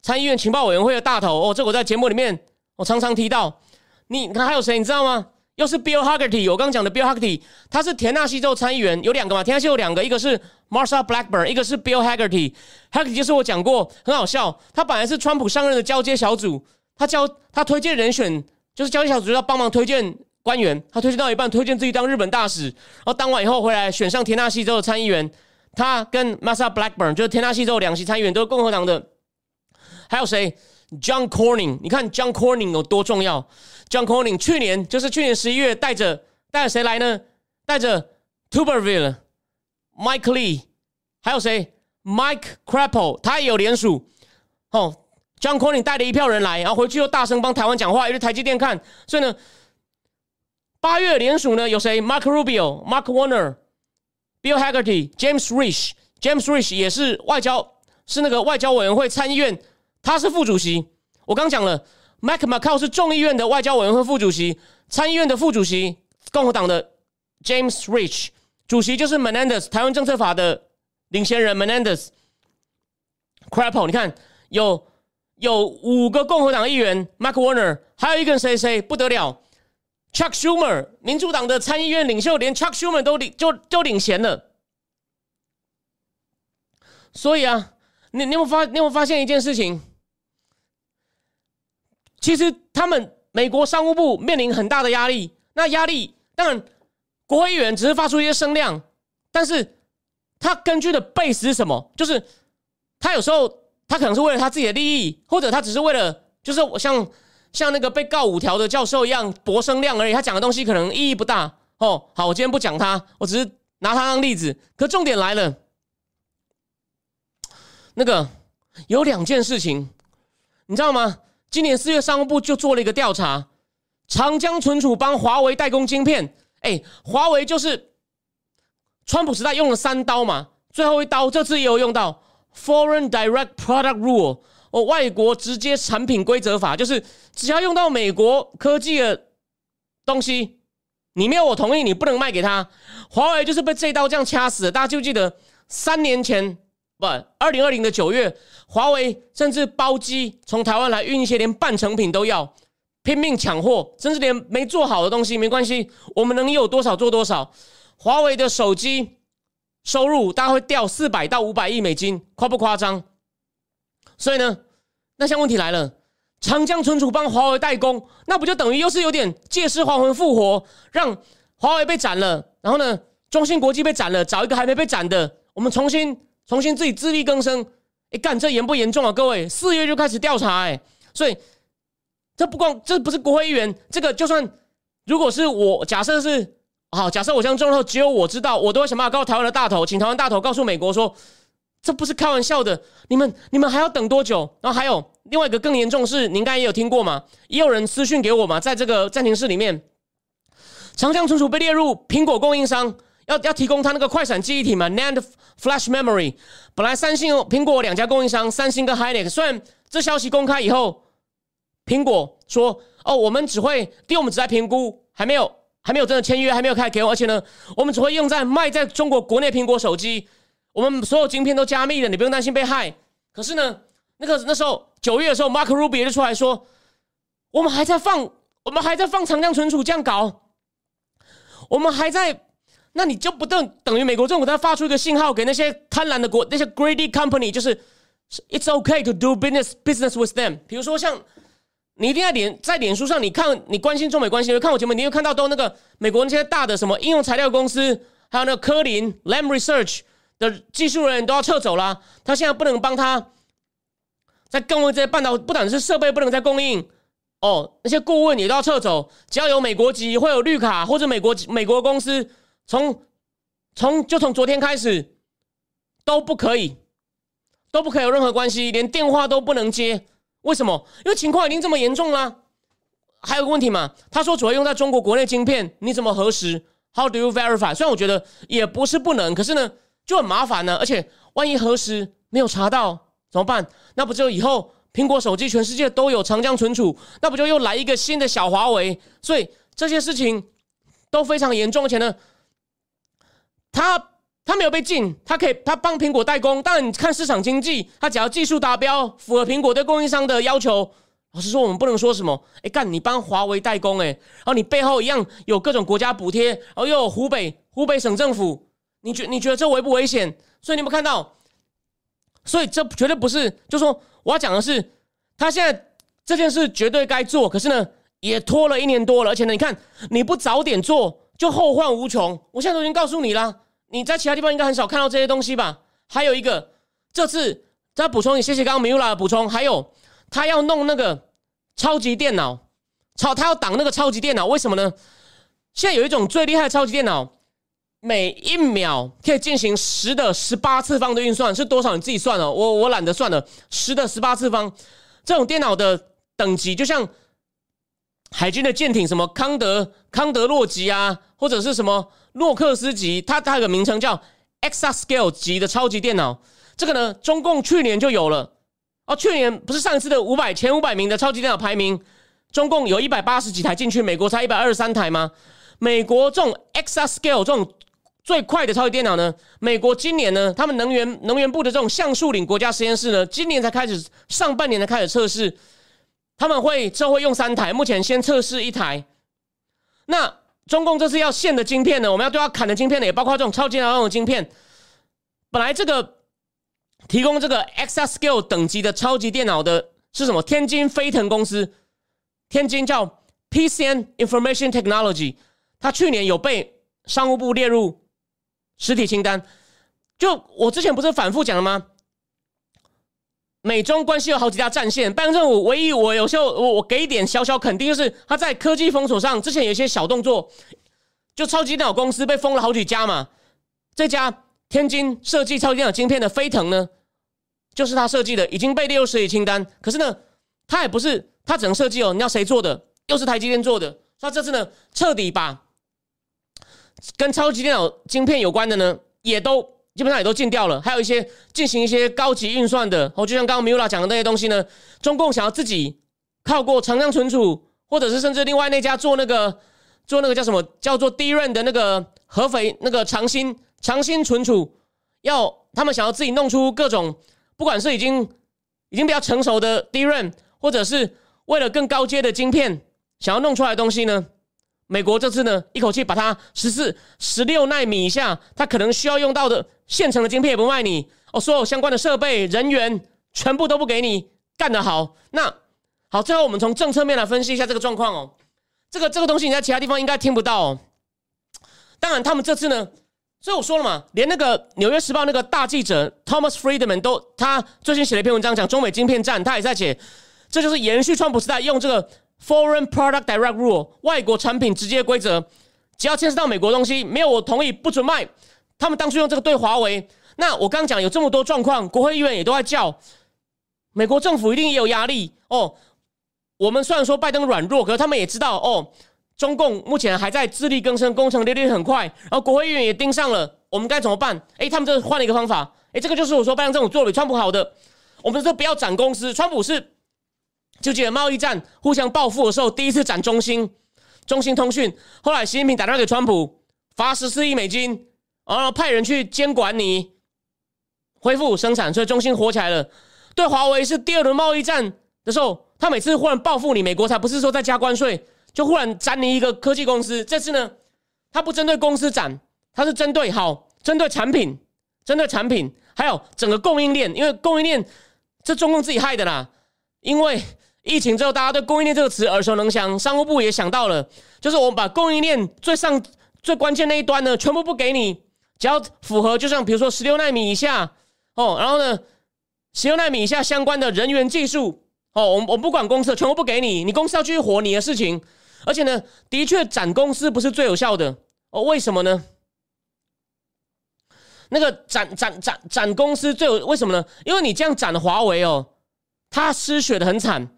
B: 参议院情报委员会的大头哦。这我在节目里面我常常提到。你看还有谁？你知道吗？又是 Bill Haggerty 我刚讲的 Bill Haggerty，他是田纳西州参议员，有两个嘛？田纳西有两个，一个是 Marsha Blackburn，一个是 Bill Haggerty。Hagerty 就是我讲过，很好笑。他本来是川普上任的交接小组，他交他推荐人选，就是交接小组要帮忙推荐官员。他推荐到一半，推荐自己当日本大使，然后当完以后回来选上田纳西州的参议员。他跟 Massa Blackburn 就是田纳西州两席参议员都是共和党的。还有谁？John Corning，你看 John Corning 有多重要？John Corning 去年就是去年十一月带着带着谁来呢？带着 Tuberville、Mike Lee，还有谁？Mike Crapo，他也有联署。哦，John Corning 带了一票人来，然后回去又大声帮台湾讲话，又去台积电看。所以呢，八月联署呢有谁？Mark Rubio、Mark Warner、Bill Hagerty、James Rich。James Rich 也是外交，是那个外交委员会参议院，他是副主席。我刚讲了。Mike McCall 是众议院的外交委员会副主席，参议院的副主席，共和党的 James Rich 主席就是 Menendez 台湾政策法的领衔人 Menendez。Crapo，你看有有五个共和党议员，Mark Warner，还有一个谁谁不得了，Chuck Schumer，民主党的参议院领袖，连 Chuck Schumer 都领就就领衔了。所以啊，你你有发你有发现一件事情？其实他们美国商务部面临很大的压力，那压力当然国会议员只是发出一些声量，但是他根据的 base 是什么？就是他有时候他可能是为了他自己的利益，或者他只是为了就是我像像那个被告五条的教授一样博声量而已，他讲的东西可能意义不大哦。好，我今天不讲他，我只是拿他当例子。可重点来了，那个有两件事情，你知道吗？今年四月，商务部就做了一个调查，长江存储帮华为代工晶片。哎，华为就是川普时代用了三刀嘛，最后一刀这次也有用到 Foreign Direct Product Rule，哦，外国直接产品规则法，就是只要用到美国科技的东西，你没有我同意，你不能卖给他。华为就是被这刀这样掐死的。大家就记得三年前。不，二零二零的九月，华为甚至包机从台湾来运一些连半成品都要，拼命抢货，甚至连没做好的东西没关系，我们能有多少做多少。华为的手机收入大概会掉四百到五百亿美金，夸不夸张？所以呢，那现在问题来了，长江存储帮华为代工，那不就等于又是有点借尸还魂复活，让华为被斩了，然后呢，中芯国际被斩了，找一个还没被斩的，我们重新。重新自己自力更生，哎，干这严不严重啊？各位，四月就开始调查，哎，所以这不光这不是国会议员，这个就算如果是我，假设是好，假设我这样中后只有我知道，我都会想办法告诉台湾的大头，请台湾大头告诉美国说，这不是开玩笑的，你们你们还要等多久？然后还有另外一个更严重是，您刚才也有听过嘛？也有人私讯给我嘛，在这个暂停室里面，长江存储被列入苹果供应商。要要提供他那个快闪记忆体嘛？NAND Flash Memory。本来三星、苹果两家供应商，三星跟 Hynix。虽然这消息公开以后，苹果说：“哦，我们只会，第，我们只在评估，还没有，还没有真的签约，还没有开给我。而且呢，我们只会用在卖在中国国内苹果手机。我们所有晶片都加密的，你不用担心被害。可是呢，那个那时候九月的时候，Mark Rubio 就出来说，我们还在放，我们还在放长江存储这样搞，我们还在。”那你就不等等于美国政府在发出一个信号给那些贪婪的国那些 greedy company，就是 it's okay to do business business with them。比如说像你一定在脸在脸书上，你看你关心中美关系，看我节目，你会看到都那个美国那些大的什么应用材料公司，还有那个科林 Lam Research 的技术人员都要撤走了，他现在不能帮他，在供应这些半导体，不但是设备不能再供应，哦，那些顾问也都要撤走，只要有美国籍会有绿卡或者美国美国公司，从从就从昨天开始都不可以，都不可以有任何关系，连电话都不能接。为什么？因为情况已经这么严重了。还有个问题嘛？他说主要用在中国国内晶片，你怎么核实？How do you verify？虽然我觉得也不是不能，可是呢就很麻烦呢。而且万一核实没有查到怎么办？那不就以后苹果手机全世界都有长江存储？那不就又来一个新的小华为？所以这些事情都非常严重。而且呢，他。他没有被禁，他可以他帮苹果代工。但，你看市场经济，他只要技术达标，符合苹果对供应商的要求。老实说，我们不能说什么。哎，干你帮华为代工，哎，然后你背后一样有各种国家补贴，然后又有湖北湖北省政府，你觉你觉得这危不危险？所以你有没有看到？所以这绝对不是，就说我要讲的是，他现在这件事绝对该做，可是呢，也拖了一年多了，而且呢，你看你不早点做，就后患无穷。我现在都已经告诉你了。你在其他地方应该很少看到这些东西吧？还有一个，这次再补充，你谢谢刚刚米拉的补充。还有，他要弄那个超级电脑，超他要挡那个超级电脑，为什么呢？现在有一种最厉害的超级电脑，每一秒可以进行十的十八次方的运算，是多少？你自己算了，我我懒得算了。十的十八次方，这种电脑的等级，就像海军的舰艇，什么康德康德洛级啊，或者是什么。诺克斯级，它它有个名称叫 Exascale 级的超级电脑。这个呢，中共去年就有了。哦，去年不是上一次的五百前五百名的超级电脑排名，中共有一百八十几台进去，美国才一百二十三台吗？美国这种 Exascale 这种最快的超级电脑呢，美国今年呢，他们能源能源部的这种橡树岭国家实验室呢，今年才开始上半年才开始测试，他们会这会用三台，目前先测试一台。那中共这次要限的晶片呢？我们要对它砍的晶片呢，也包括这种超级电脑的晶片。本来这个提供这个 Exascale 等级的超级电脑的是什么？天津飞腾公司，天津叫 PCN Information Technology，它去年有被商务部列入实体清单。就我之前不是反复讲了吗？美中关系有好几条战线，拜登政府唯一我有时候我我给一点小小肯定，就是他在科技封锁上之前有一些小动作，就超级电脑公司被封了好几家嘛。这家天津设计超级电脑晶片的飞腾呢，就是他设计的，已经被列入实体清单。可是呢，他也不是他只能设计哦，你要谁做的？又是台积电做的。他这次呢，彻底把跟超级电脑晶片有关的呢，也都。基本上也都禁掉了，还有一些进行一些高级运算的，哦，就像刚刚米拉讲的那些东西呢，中共想要自己靠过长江存储，或者是甚至另外那家做那个做那个叫什么叫做低润的那个合肥那个长兴长兴存储，要他们想要自己弄出各种，不管是已经已经比较成熟的低润，或者是为了更高阶的晶片想要弄出来的东西呢？美国这次呢，一口气把它十四、十六纳米以下，它可能需要用到的现成的晶片也不卖你哦，所有相关的设备、人员全部都不给你，干得好。那好，最后我们从政策面来分析一下这个状况哦。这个这个东西你在其他地方应该听不到哦。当然，他们这次呢，所以我说了嘛，连那个《纽约时报》那个大记者 Thomas Friedman 都，他最近写了一篇文章讲中美晶片战，他也在写，这就是延续川普时代用这个。Foreign Product Direct Rule，外国产品直接规则，只要牵涉到美国东西，没有我同意不准卖。他们当初用这个对华为，那我刚讲有这么多状况，国会议员也都在叫，美国政府一定也有压力哦。我们虽然说拜登软弱，可是他们也知道哦，中共目前还在自力更生，攻城略地很快，然后国会议员也盯上了，我们该怎么办？诶，他们这换了一个方法，诶，这个就是我说拜登政府做比川普好的，我们说不要斩公司，川普是。就记得贸易战互相报复的时候，第一次斩中兴、中兴通讯，后来习近平打电话给川普，罚十四亿美金，然后派人去监管你，恢复生产，所以中兴火起来了。对华为是第二轮贸易战的时候，他每次忽然报复你，美国才不是说在加关税，就忽然斩你一个科技公司。这次呢，他不针对公司斩，他是针对好，针对产品，针对产品，还有整个供应链，因为供应链这中共自己害的啦，因为。疫情之后，大家对供应链这个词耳熟能详，商务部也想到了，就是我们把供应链最上最关键那一端呢，全部不给你，只要符合，就像比如说十六纳米以下哦，然后呢，十六纳米以下相关的人员技术哦，我我不管公司，全部不给你，你公司要继续活你的事情，而且呢，的确斩公司不是最有效的哦，为什么呢？那个斩斩斩斩公司最有为什么呢？因为你这样斩华为哦，他失血的很惨。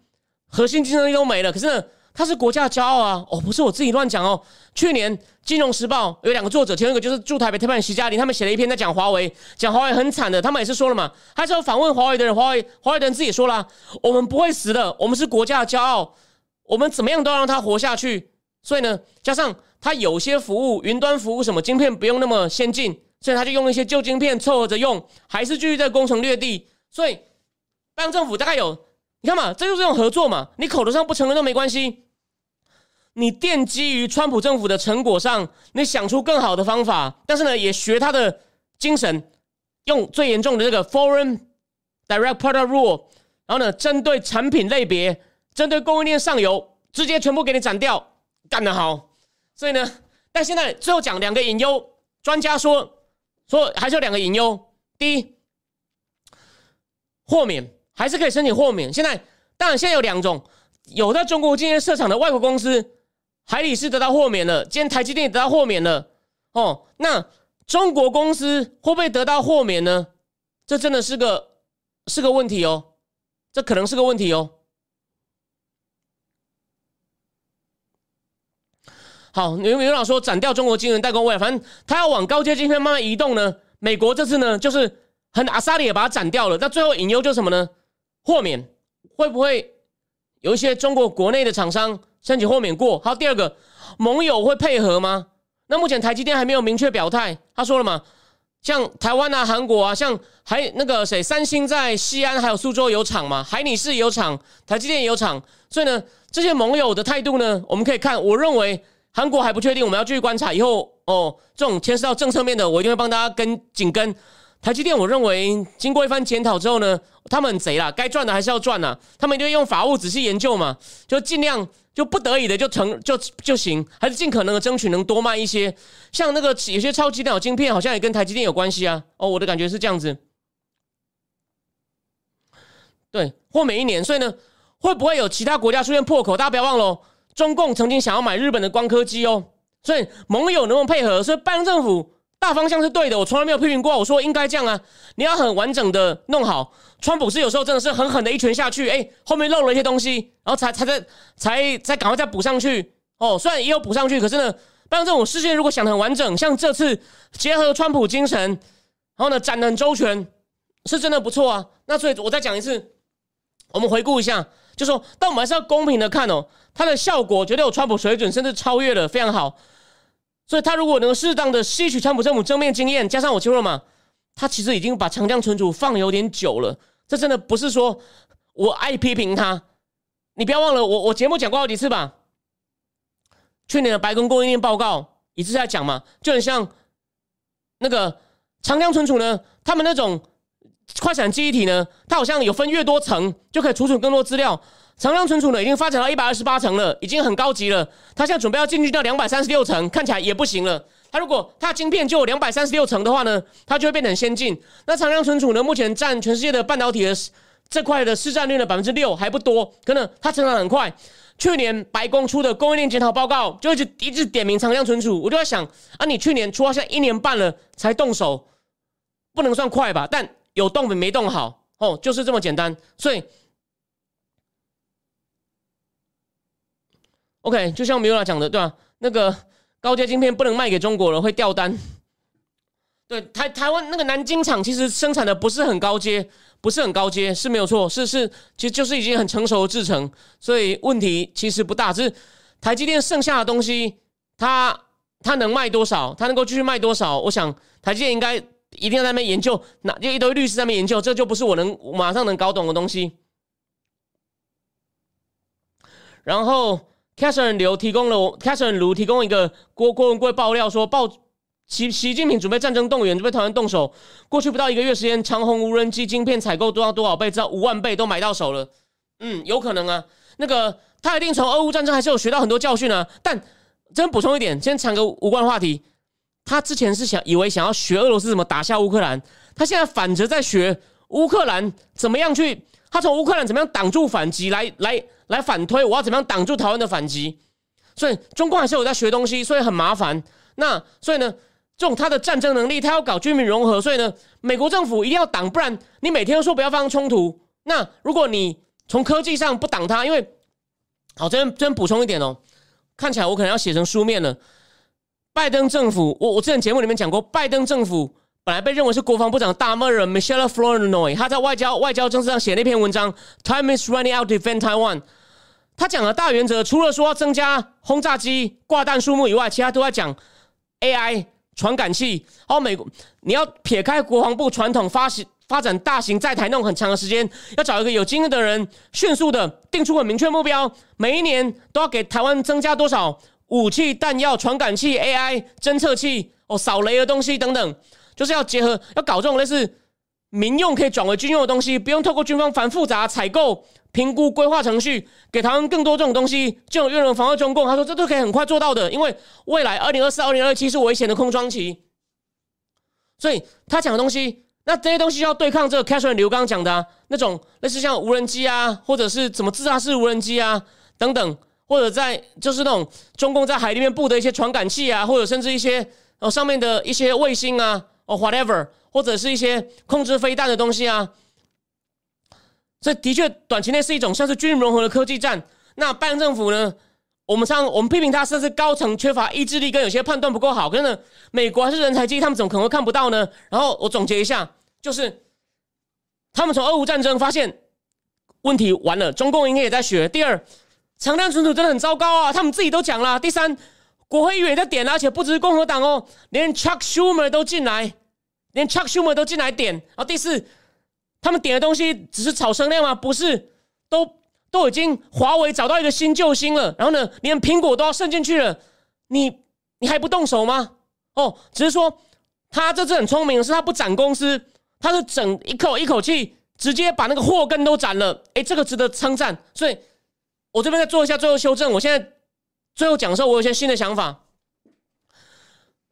B: 核心竞争力都没了，可是呢，他是国家的骄傲啊！哦，不是我自己乱讲哦。去年《金融时报》有两个作者，其中一个就是驻台北特派员徐嘉玲，他们写了一篇在讲华为，讲华为很惨的。他们也是说了嘛，他是要访问华为的人，华为华为的人自己说了，我们不会死的，我们是国家的骄傲，我们怎么样都要让它活下去。所以呢，加上他有些服务，云端服务什么晶片不用那么先进，所以他就用一些旧晶片凑合着用，还是继续在攻城略地。所以，拜登政府大概有。你看嘛，这就是这种合作嘛。你口头上不承认都没关系，你奠基于川普政府的成果上，你想出更好的方法，但是呢，也学他的精神，用最严重的这个 Foreign Direct Product Rule，然后呢，针对产品类别，针对供应链上游，直接全部给你斩掉，干得好。所以呢，但现在最后讲两个隐忧，专家说说还是有两个隐忧。第一，豁免。还是可以申请豁免。现在当然，现在有两种，有在中国今天设厂的外国公司，海里是得到豁免了，今天台积电也得到豁免了。哦，那中国公司会不会得到豁免呢？这真的是个是个问题哦，这可能是个问题哦。好，刘刘老说斩掉中国晶圆代工位，反正他要往高阶晶片慢慢移动呢。美国这次呢，就是很阿萨里也把它斩掉了。那最后隐忧就是什么呢？豁免会不会有一些中国国内的厂商申请豁免过？还有第二个，盟友会配合吗？那目前台积电还没有明确表态。他说了嘛，像台湾啊、韩国啊，像还那个谁，三星在西安还有苏州有厂嘛，海尼士有厂，台积电也有厂。所以呢，这些盟友的态度呢，我们可以看。我认为韩国还不确定，我们要继续观察。以后哦，这种牵涉到政策面的，我一定会帮大家跟紧跟。台积电，我认为经过一番检讨之后呢，他们很贼啦，该赚的还是要赚呐。他们就用法务仔细研究嘛，就尽量就不得已的就成就就行，还是尽可能的争取能多卖一些。像那个有些超级电脑晶片，好像也跟台积电有关系啊。哦，我的感觉是这样子。对，或每一年，所以呢，会不会有其他国家出现破口？大家不要忘了，中共曾经想要买日本的光刻机哦。所以盟友能不能配合？所以拜登政府。大方向是对的，我从来没有批评过。我说应该这样啊，你要很完整的弄好。川普是有时候真的是狠狠的一拳下去，哎，后面漏了一些东西，然后才才在才才赶快再补上去。哦，虽然也有补上去，可是呢，拜登这种事件如果想的很完整，像这次结合川普精神，然后呢展的很周全，是真的不错啊。那所以我再讲一次，我们回顾一下，就说，但我们还是要公平的看哦，它的效果绝对有川普水准，甚至超越了，非常好。所以，他如果能适当的吸取川普政府正面经验，加上我说了嘛，他其实已经把长江存储放有点久了。这真的不是说我爱批评他。你不要忘了，我我节目讲过好几次吧。去年的白宫供应链报告一直在讲嘛，就很像那个长江存储呢，他们那种快闪记忆体呢，它好像有分越多层就可以储存更多资料。长江存储呢，已经发展到一百二十八层了，已经很高级了。它现在准备要进去到两百三十六层，看起来也不行了。它如果它的晶片就有两百三十六层的话呢，它就会变得很先进。那长江存储呢，目前占全世界的半导体的这块的市占率的百分之六，还不多。可能它成长很快。去年白宫出的供应链检讨报告就一直一直点名长江存储，我就在想啊，你去年出到现在一年半了才动手，不能算快吧？但有动没没动好哦，就是这么简单。所以。OK，就像米拉讲的，对吧？那个高阶晶片不能卖给中国了，会掉单。对，台台湾那个南京厂其实生产的不是很高阶，不是很高阶，是没有错，是是，其实就是已经很成熟的制程，所以问题其实不大。只是台积电剩下的东西，它它能卖多少？它能够继续卖多少？我想台积电应该一定要在那边研究，那就一堆律师在那边研究，这就不是我能马上能搞懂的东西。然后。Catherine 刘提供了 Catherine 卢提供一个郭郭文贵爆料说，报习习近平准备战争动员，准备台湾动手。过去不到一个月时间，长虹无人机晶片采购多少多少倍，知道五万倍都买到手了。嗯，有可能啊。那个他一定从俄乌战争还是有学到很多教训啊。但真补充一点，先谈个无关话题。他之前是想以为想要学俄罗斯怎么打下乌克兰，他现在反着在学乌克兰怎么样去，他从乌克兰怎么样挡住反击，来来来反推，我要怎么样挡住台湾的反击。所以中共还是有在学东西，所以很麻烦。那所以呢，这种他的战争能力，他要搞军民融合，所以呢，美国政府一定要挡，不然你每天都说不要发生冲突。那如果你从科技上不挡他，因为好，这边这边补充一点哦，看起来我可能要写成书面了。拜登政府，我我之前节目里面讲过，拜登政府本来被认为是国防部长大闷人 Michelle Flournoy，他在外交外交政策上写那篇文章，Time is running out to defend Taiwan。他讲的大原则，除了说要增加轰炸机挂弹数目以外，其他都在讲 AI 传感器。哦，美国你要撇开国防部传统发行发展大型在台弄很长的时间，要找一个有经验的人，迅速的定出很明确目标，每一年都要给台湾增加多少。武器、弹药、传感器、AI 侦测器、哦，扫雷的东西等等，就是要结合，要搞这种类似民用可以转为军用的东西，不用透过军方繁复杂采购、评估、规划程序，给台湾更多这种东西，就有越能防卫中共。他说这都可以很快做到的，因为未来二零二四、二零二七是危险的空窗期，所以他讲的东西，那这些东西要对抗这个 Catherine 刘刚讲的那种类似像无人机啊，或者是怎么自杀式无人机啊等等。或者在就是那种中共在海里面布的一些传感器啊，或者甚至一些哦上面的一些卫星啊，哦 whatever，或者是一些控制飞弹的东西啊，这的确短期内是一种像是军融合的科技战。那拜登政府呢，我们上我们批评他甚至高层缺乏意志力，跟有些判断不够好。可是呢，美国还是人才济，他们怎么可能会看不到呢？然后我总结一下，就是他们从俄乌战争发现问题完了，中共应该也在学。第二。长量存储真的很糟糕啊！他们自己都讲了。第三，国会议员在点，而且不只是共和党哦，连 Chuck Schumer 都进来，连 Chuck Schumer 都进来点。然后第四，他们点的东西只是炒声量吗？不是，都都已经华为找到一个新救星了。然后呢，连苹果都要渗进去了，你你还不动手吗？哦，只是说他这次很聪明，是他不斩公司，他是整一口一口气直接把那个祸根都斩了。哎，这个值得称赞。所以。我这边再做一下最后修正。我现在最后讲的时候，我有些新的想法。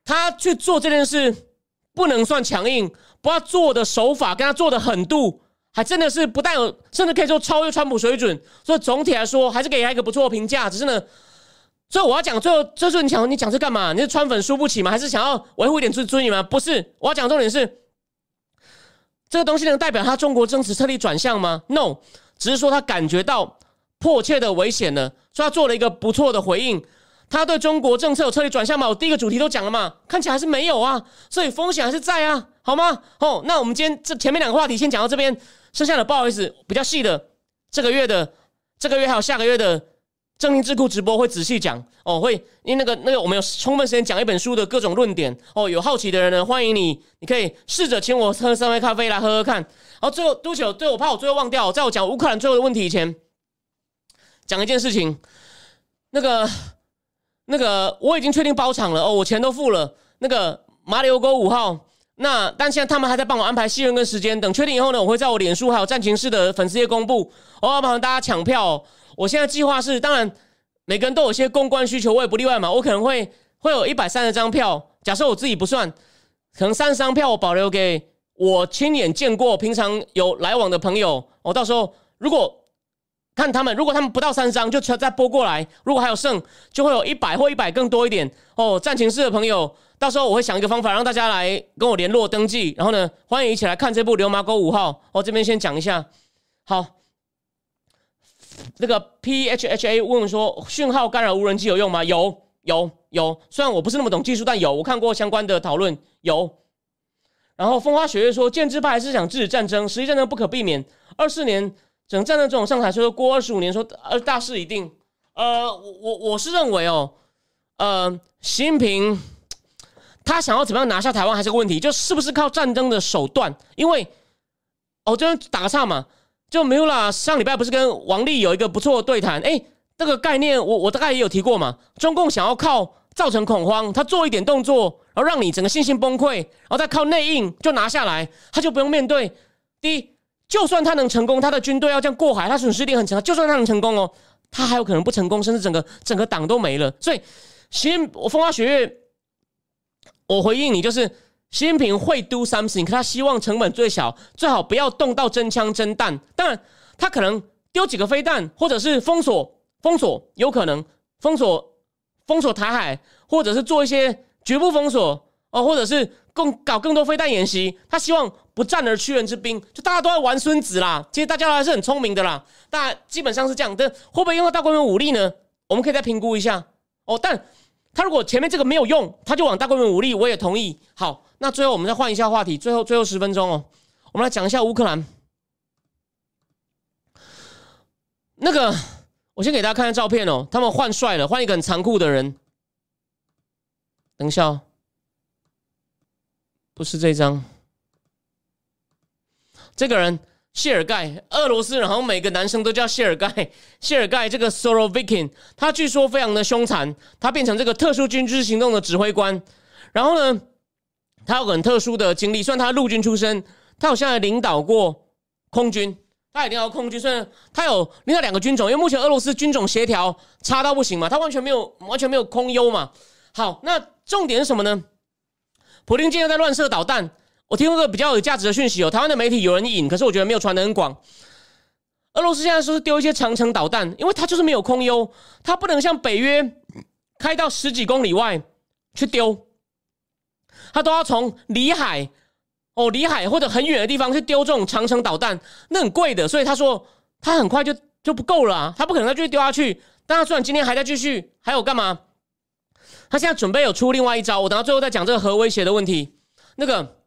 B: 他去做这件事不能算强硬，不要做的手法跟他做的狠度，还真的是不但有，甚至可以说超越川普水准。所以总体来说，还是给他一个不错的评价。只是呢，所以我要讲最后，就是你讲你讲这干嘛？你是川粉输不起吗？还是想要维护一点尊尊严吗？不是，我要讲重点是，这个东西能代表他中国政治彻底转向吗？No，只是说他感觉到。迫切的危险呢，所以他做了一个不错的回应。他对中国政策有彻底转向吗？我第一个主题都讲了嘛，看起来还是没有啊，所以风险还是在啊，好吗？哦，那我们今天这前面两个话题先讲到这边，剩下的不好意思，比较细的，这个月的这个月还有下个月的正经智库直播会仔细讲哦，会因为那个那个我们有充分时间讲一本书的各种论点哦，有好奇的人呢，欢迎你，你可以试着请我喝三杯咖啡来喝喝看。然后最后多久？对我怕我最后忘掉，在我讲乌克兰最后的问题以前。讲一件事情，那个那个我已经确定包场了哦，我钱都付了。那个马里欧沟五号，那但现在他们还在帮我安排戏份跟时间，等确定以后呢，我会在我脸书还有战情室的粉丝页公布，我要帮大家抢票。我现在计划是，当然每个人都有些公关需求，我也不例外嘛。我可能会会有一百三十张票，假设我自己不算，可能三十张票我保留给我亲眼见过、平常有来往的朋友。我到时候如果。看他们，如果他们不到三张，就再拨过来；如果还有剩，就会有一百或一百更多一点哦。战情室的朋友，到时候我会想一个方法，让大家来跟我联络登记。然后呢，欢迎一起来看这部《流氓沟五号》。我这边先讲一下。好，那个 P H H A 问说，讯号干扰无人机有用吗？有，有，有。虽然我不是那么懂技术，但有，我看过相关的讨论，有。然后风花雪月说，建制派还是想制止战争，实际战争不可避免。二四年。整战争这种上台说过二十五年，说呃大势已定。呃，我我我是认为哦，呃，习近平他想要怎么样拿下台湾还是个问题，就是不是靠战争的手段？因为哦，这边打个岔嘛，就没有啦。上礼拜不是跟王丽有一个不错的对谈？哎，这个概念我我大概也有提过嘛。中共想要靠造成恐慌，他做一点动作，然后让你整个信心崩溃，然后再靠内应就拿下来，他就不用面对第一。就算他能成功，他的军队要这样过海，他损失一定很强。就算他能成功哦，他还有可能不成功，甚至整个整个党都没了。所以，习近我风花雪月，我回应你就是，习近平会 do something，他希望成本最小，最好不要动到真枪真弹。当然，他可能丢几个飞弹，或者是封锁封锁，有可能封锁封锁台海，或者是做一些局部封锁哦，或者是。更搞更多飞弹演习，他希望不战而屈人之兵，就大家都在玩孙子啦。其实大家还是很聪明的啦，大基本上是这样。但会不会用到大规模武力呢？我们可以再评估一下哦。但他如果前面这个没有用，他就往大规模武力，我也同意。好，那最后我们再换一下话题，最后最后十分钟哦，我们来讲一下乌克兰。那个，我先给大家看看照片哦，他们换帅了，换一个很残酷的人。等一下哦。不是这张，这个人谢尔盖，俄罗斯人，好像每个男生都叫谢尔盖。谢尔盖这个 Sorovikin，他据说非常的凶残，他变成这个特殊军事行动的指挥官。然后呢，他有很特殊的经历，虽然他陆军出身，他好像还领导过空军，他也领导空军，虽然他有另外两个军种，因为目前俄罗斯军种协调差到不行嘛，他完全没有完全没有空优嘛。好，那重点是什么呢？普京今天在乱射导弹，我听过个比较有价值的讯息哦。台湾的媒体有人引，可是我觉得没有传的很广。俄罗斯现在说是丢一些长城导弹，因为它就是没有空优，它不能像北约开到十几公里外去丢，它都要从里海哦里海或者很远的地方去丢这种长城导弹，那很贵的，所以他说他很快就就不够了，他不可能再继续丢下去。但他虽然今天还在继续，还有干嘛？他现在准备有出另外一招，我等到最后再讲这个核威胁的问题。那个，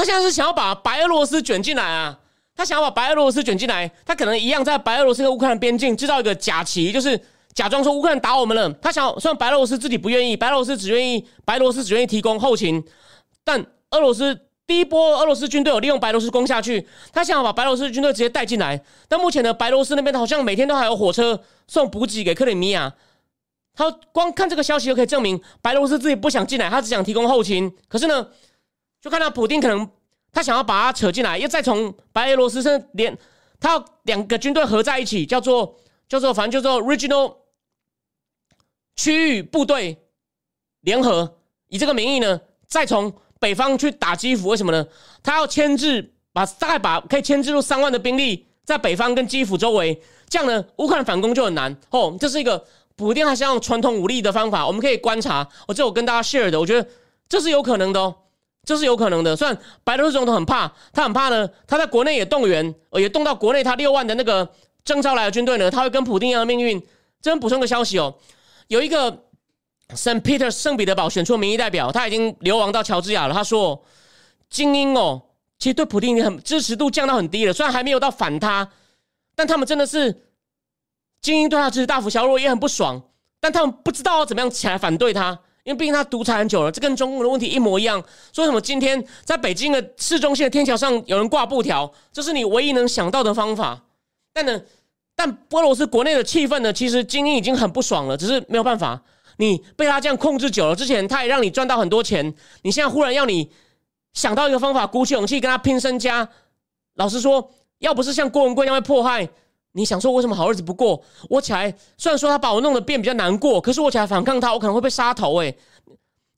B: 他现在是想要把白俄罗斯卷进来啊！他想要把白俄罗斯卷进来，他可能一样在白俄罗斯和乌克兰边境制造一个假旗，就是假装说乌克兰打我们了。他想，虽然白俄罗斯自己不愿意，白俄罗斯只愿意白俄罗斯只愿意提供后勤，但俄罗斯第一波俄罗斯军队有利用白俄罗斯攻下去，他想要把白俄罗斯军队直接带进来。但目前呢，白俄罗斯那边好像每天都还有火车送补给给克里米亚。他光看这个消息就可以证明白俄罗斯自己不想进来，他只想提供后勤。可是呢，就看到普京可能他想要把他扯进来，又再从白俄罗斯身连他要两个军队合在一起，叫做叫做反正叫做 regional 区域部队联合，以这个名义呢，再从北方去打基辅。为什么呢？他要牵制，把大概把可以牵制住三万的兵力在北方跟基辅周围，这样呢，乌克兰反攻就很难。哦，这是一个。普京还是用传统武力的方法，我们可以观察。我这我跟大家 share 的，我觉得这是有可能的哦，这是有可能的。虽然白俄罗斯总统很怕，他很怕呢，他在国内也动员，也动到国内他六万的那个征召来的军队呢，他会跟普京一样的命运。这边补充个消息哦，有一个圣彼得圣彼得堡选出民意代表，他已经流亡到乔治亚了。他说，精英哦，其实对普京已经很支持度降到很低了，虽然还没有到反他，但他们真的是。精英对他支持大幅削弱，也很不爽，但他们不知道要怎么样起来反对他，因为毕竟他独裁很久了，这跟中共的问题一模一样。说什么今天在北京的市中心的天桥上有人挂布条，这是你唯一能想到的方法。但呢，但波罗斯国内的气氛呢，其实精英已经很不爽了，只是没有办法，你被他这样控制久了，之前他也让你赚到很多钱，你现在忽然要你想到一个方法，鼓起勇气跟他拼身家。老实说，要不是像郭文贵那样迫害。你想说为什么好日子不过？我起来虽然说他把我弄得变比较难过，可是我起来反抗他，我可能会被杀头哎！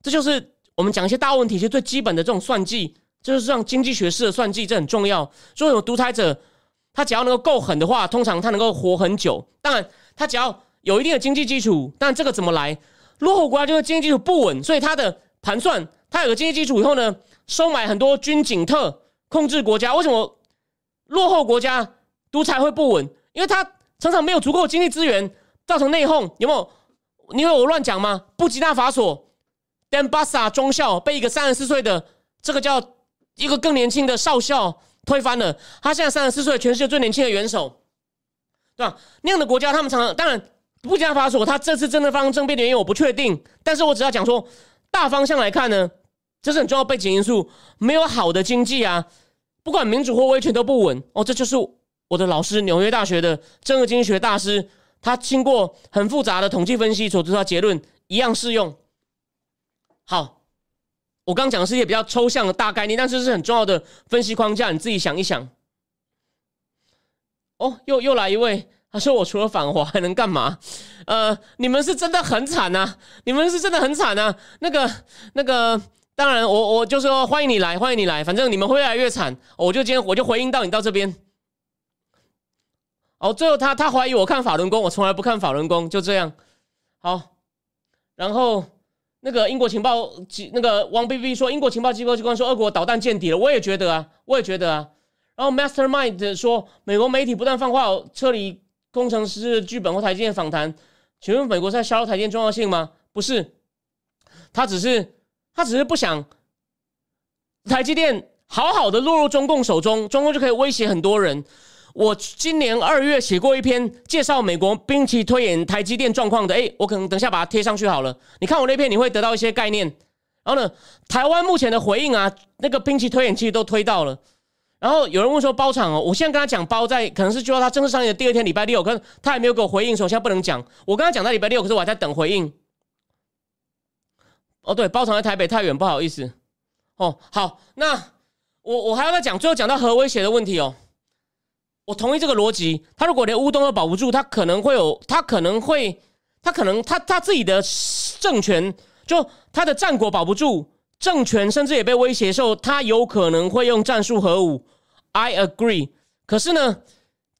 B: 这就是我们讲一些大问题，其实最基本的这种算计，就是让经济学式的算计，这很重要。所以有独裁者，他只要能够够狠的话，通常他能够活很久。当然，他只要有一定的经济基础，但这个怎么来？落后国家就是经济基础不稳，所以他的盘算，他有个经济基础以后呢，收买很多军警特，控制国家。为什么落后国家独裁会不稳？因为他常常没有足够经济资源，造成内讧，有没有？你以为我乱讲吗？布吉纳法索丹巴萨中校被一个三十四岁的这个叫一个更年轻的少校推翻了，他现在三十四岁，全世界最年轻的元首，对吧？那样的国家，他们常常当然布吉纳法索他这次真的发生政变的原因我不确定，但是我只要讲说大方向来看呢，这是很重要背景因素，没有好的经济啊，不管民主或威权都不稳哦，这就是。我的老师，纽约大学的政治经济学大师，他经过很复杂的统计分析所得出的结论一样适用。好，我刚讲的是一些比较抽象的大概念，但是是很重要的分析框架，你自己想一想。哦，又又来一位，他说我除了反华还能干嘛？呃，你们是真的很惨呐，你们是真的很惨呐。那个那个，当然我我就说欢迎你来，欢迎你来，反正你们会越来越惨。我就今天我就回应到你到这边。哦，最后他他怀疑我看法轮功，我从来不看法轮功，就这样。好，然后那个英国情报机那个王 B B 说，英国情报机构机关说俄国导弹见底了，我也觉得啊，我也觉得啊。然后 Mastermind 说，美国媒体不断放话撤离工程师剧本或台积电访谈，请问美国在削弱台积电重要性吗？不是，他只是他只是不想台积电好好的落入中共手中，中共就可以威胁很多人。我今年二月写过一篇介绍美国兵器推演台积电状况的，诶，我可能等下把它贴上去好了。你看我那篇，你会得到一些概念。然后呢，台湾目前的回应啊，那个兵器推演其实都推到了。然后有人问说包场哦，我现在跟他讲包在，可能是就要他正式上映的第二天礼拜六，可是他还没有给我回应，所以现在不能讲。我跟他讲在礼拜六，可是我还在等回应。哦，对，包场在台北太远，不好意思。哦，好，那我我还要再讲，最后讲到核威胁的问题哦。我同意这个逻辑。他如果连乌东都保不住，他可能会有，他可能会，他可能他他自己的政权，就他的战果保不住，政权甚至也被威胁时候，他有可能会用战术核武。I agree。可是呢，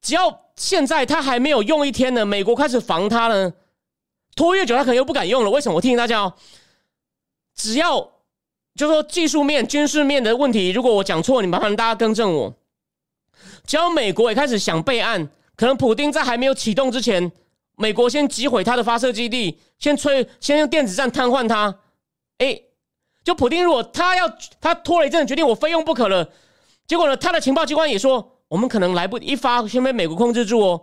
B: 只要现在他还没有用一天呢，美国开始防他呢，拖越久，他可能又不敢用了。为什么？我提醒大家哦，只要就说技术面、军事面的问题，如果我讲错，你麻烦大家更正我。只要美国也开始想备案，可能普丁在还没有启动之前，美国先击毁他的发射基地，先摧，先用电子战瘫痪他。哎，就普丁如果他要他拖了一阵，决定我非用不可了，结果呢，他的情报机关也说，我们可能来不一发，先被美国控制住哦。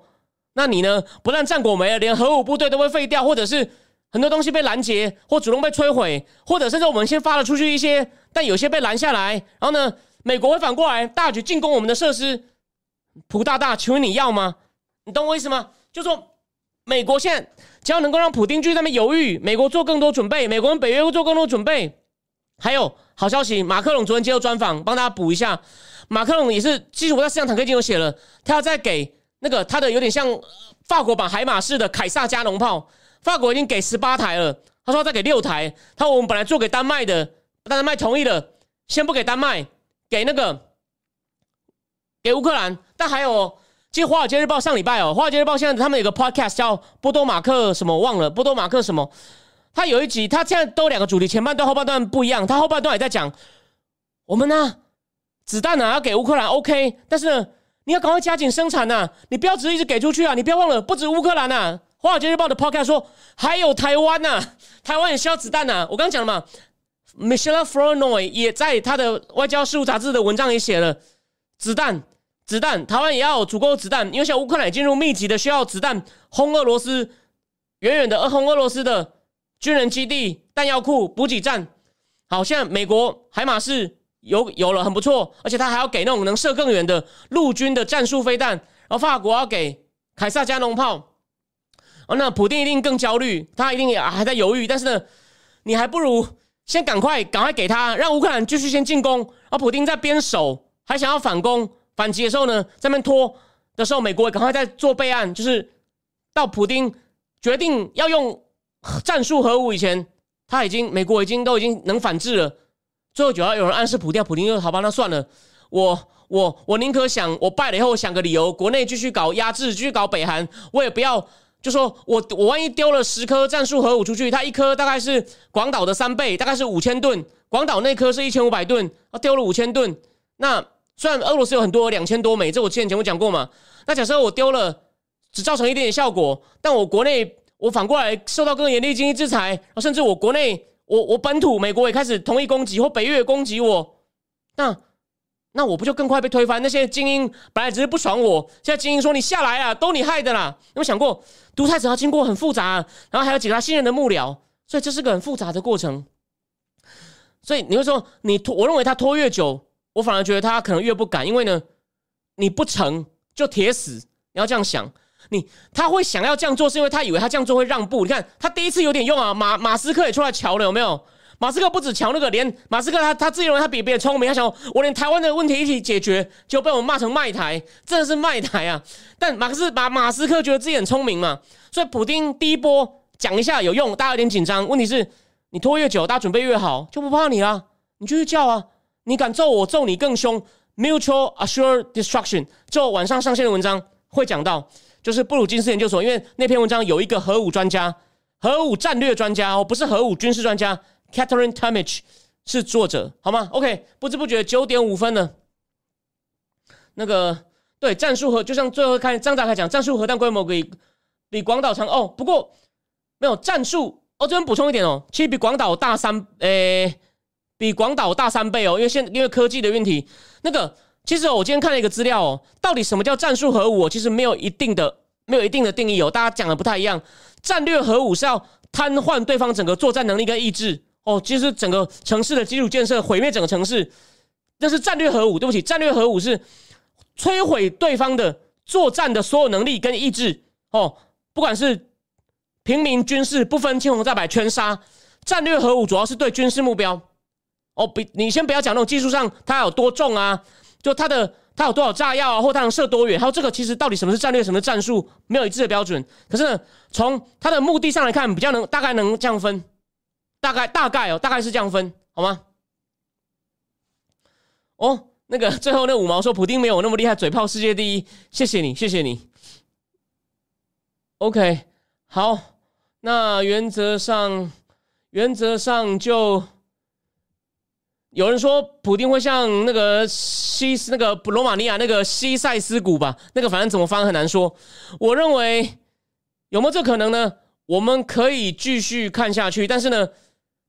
B: 那你呢？不但战果没了，连核武部队都会废掉，或者是很多东西被拦截，或主动被摧毁，或者甚至我们先发了出去一些，但有些被拦下来，然后呢，美国会反过来大举进攻我们的设施。普大大，请问你要吗？你懂我意思吗？就说美国现在只要能够让普京继续在那边犹豫，美国做更多准备，美国跟北约会做更多准备。还有好消息，马克龙昨天接受专访，帮大家补一下。马克龙也是，其实我在市场坦克已经有写了，他要再给那个他的有点像法国版海马式的凯撒加农炮，法国已经给十八台了，他说再给六台。他说我们本来做给丹麦的，丹麦同意了，先不给丹麦，给那个。给乌克兰，但还有，其实《华尔街日报》上礼拜哦，《华尔街日报》现在他们有个 podcast 叫波多马克什么忘了，波多马克什么，他有一集，他现在都两个主题，前半段后半段不一样，他后半段也在讲，我们呢，子弹呢要给乌克兰 OK，但是呢，你要赶快加紧生产呐，你不要只一直给出去啊，你不要忘了，不止乌克兰呐，《华尔街日报》的 podcast 说还有台湾呐，台湾也需要子弹呐，我刚刚讲了嘛，Michelle Flournoy 也在他的外交事务杂志的文章也写了。子弹，子弹，台湾也要有足够子弹，因为像乌克兰进入密集的需要子弹轰俄罗斯，远远的轰俄罗斯的军人基地、弹药库、补给站。好，现在美国海马士有有了，很不错，而且他还要给那种能射更远的陆军的战术飞弹，然后法国要给凯撒加农炮。哦，那普丁一定更焦虑，他一定也还在犹豫，但是呢，你还不如先赶快赶快给他，让乌克兰继续先进攻，而普丁在边守。还想要反攻反击的时候呢，在那边拖的时候，美国赶快在做备案，就是到普丁决定要用战术核武以前，他已经美国已经都已经能反制了。最后，只要有人暗示普丁，普丁就好吧，那算了，我我我宁可想我败了以后想个理由，国内继续搞压制，继续搞北韩，我也不要就说我我万一丢了十颗战术核武出去，它一颗大概是广岛的三倍，大概是五千吨，广岛那颗是一千五百吨，啊，丢了五千吨，那。虽然俄罗斯有很多两千多枚，这我之前节目讲过嘛。那假设我丢了，只造成一点点效果，但我国内我反过来受到更严厉经济制裁，甚至我国内我我本土美国也开始同意攻击或北约攻击我，那那我不就更快被推翻？那些精英本来只是不爽我，现在精英说你下来啊，都你害的啦。有没有想过，独裁者要经过很复杂，然后还要解他信任的幕僚，所以这是个很复杂的过程。所以你会说，你拖，我认为他拖越久。我反而觉得他可能越不敢，因为呢，你不成就铁死。你要这样想，你他会想要这样做，是因为他以为他这样做会让步。你看他第一次有点用啊，马马斯克也出来瞧了，有没有？马斯克不止瞧那个，连马斯克他他自己认为他比别人聪明，他想我连台湾的问题一起解决，就被我们骂成卖台，真的是卖台啊！但马克思把马斯克觉得自己很聪明嘛，所以普丁第一波讲一下有用，大家有点紧张。问题是，你拖越久，大家准备越好，就不怕你啦，你就去叫啊！你敢揍我，揍你更凶，mutual assured destruction。就晚上上线的文章会讲到，就是布鲁金斯研究所，因为那篇文章有一个核武专家。核武战略专家哦，不是核武军事专家，Catherine Tamich 是作者，好吗？OK，不知不觉九点五分了。那个对战术核，就像最后看张大凯讲，战术核弹规模比比广岛长哦。不过没有战术哦，这边补充一点哦，其实比广岛大三诶，比广岛大三倍哦。因为现因为科技的问题，那个其实我今天看了一个资料哦，到底什么叫战术核武？其实没有一定的没有一定的定义哦，大家讲的不太一样。战略核武是要瘫痪对方整个作战能力跟意志哦，其实整个城市的基础建设毁灭整个城市，那是战略核武。对不起，战略核武是摧毁对方的作战的所有能力跟意志哦，不管是平民军事不分青红皂白全杀。战略核武主要是对军事目标哦，比你先不要讲那种技术上它有多重啊，就它的。它有多少炸药啊？或它能射多远？还有这个，其实到底什么是战略，什么是战术，没有一致的标准。可是呢，从它的目的上来看，比较能大概能这样分，大概大概哦，大概是这样分，好吗？哦，那个 最后那五毛说普丁没有那么厉害，嘴炮世界第一，谢谢你，谢谢你。OK，好，那原则上，原则上就。有人说普丁会像那个西斯那个罗马尼亚那个西塞斯谷吧？那个反正怎么翻很难说。我认为有没有这可能呢？我们可以继续看下去。但是呢，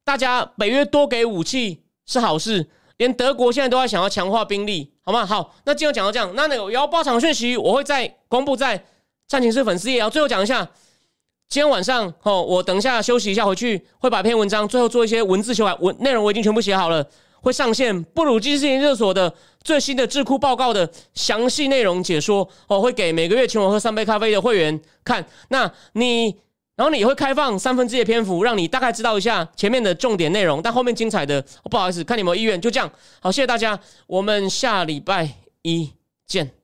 B: 大家北约多给武器是好事，连德国现在都在想要强化兵力，好吗？好，那今天讲到这样，那那个要报场讯息，我会在公布在战情室粉丝页。然后最后讲一下，今天晚上哦，我等一下休息一下回去，会把篇文章最后做一些文字修改，文内容我已经全部写好了。会上线布鲁金斯研究所的最新的智库报告的详细内容解说哦，会给每个月请我喝三杯咖啡的会员看。那你，然后你会开放三分之一的篇幅，让你大概知道一下前面的重点内容，但后面精彩的不好意思，看你有没有意愿。就这样，好，谢谢大家，我们下礼拜一见。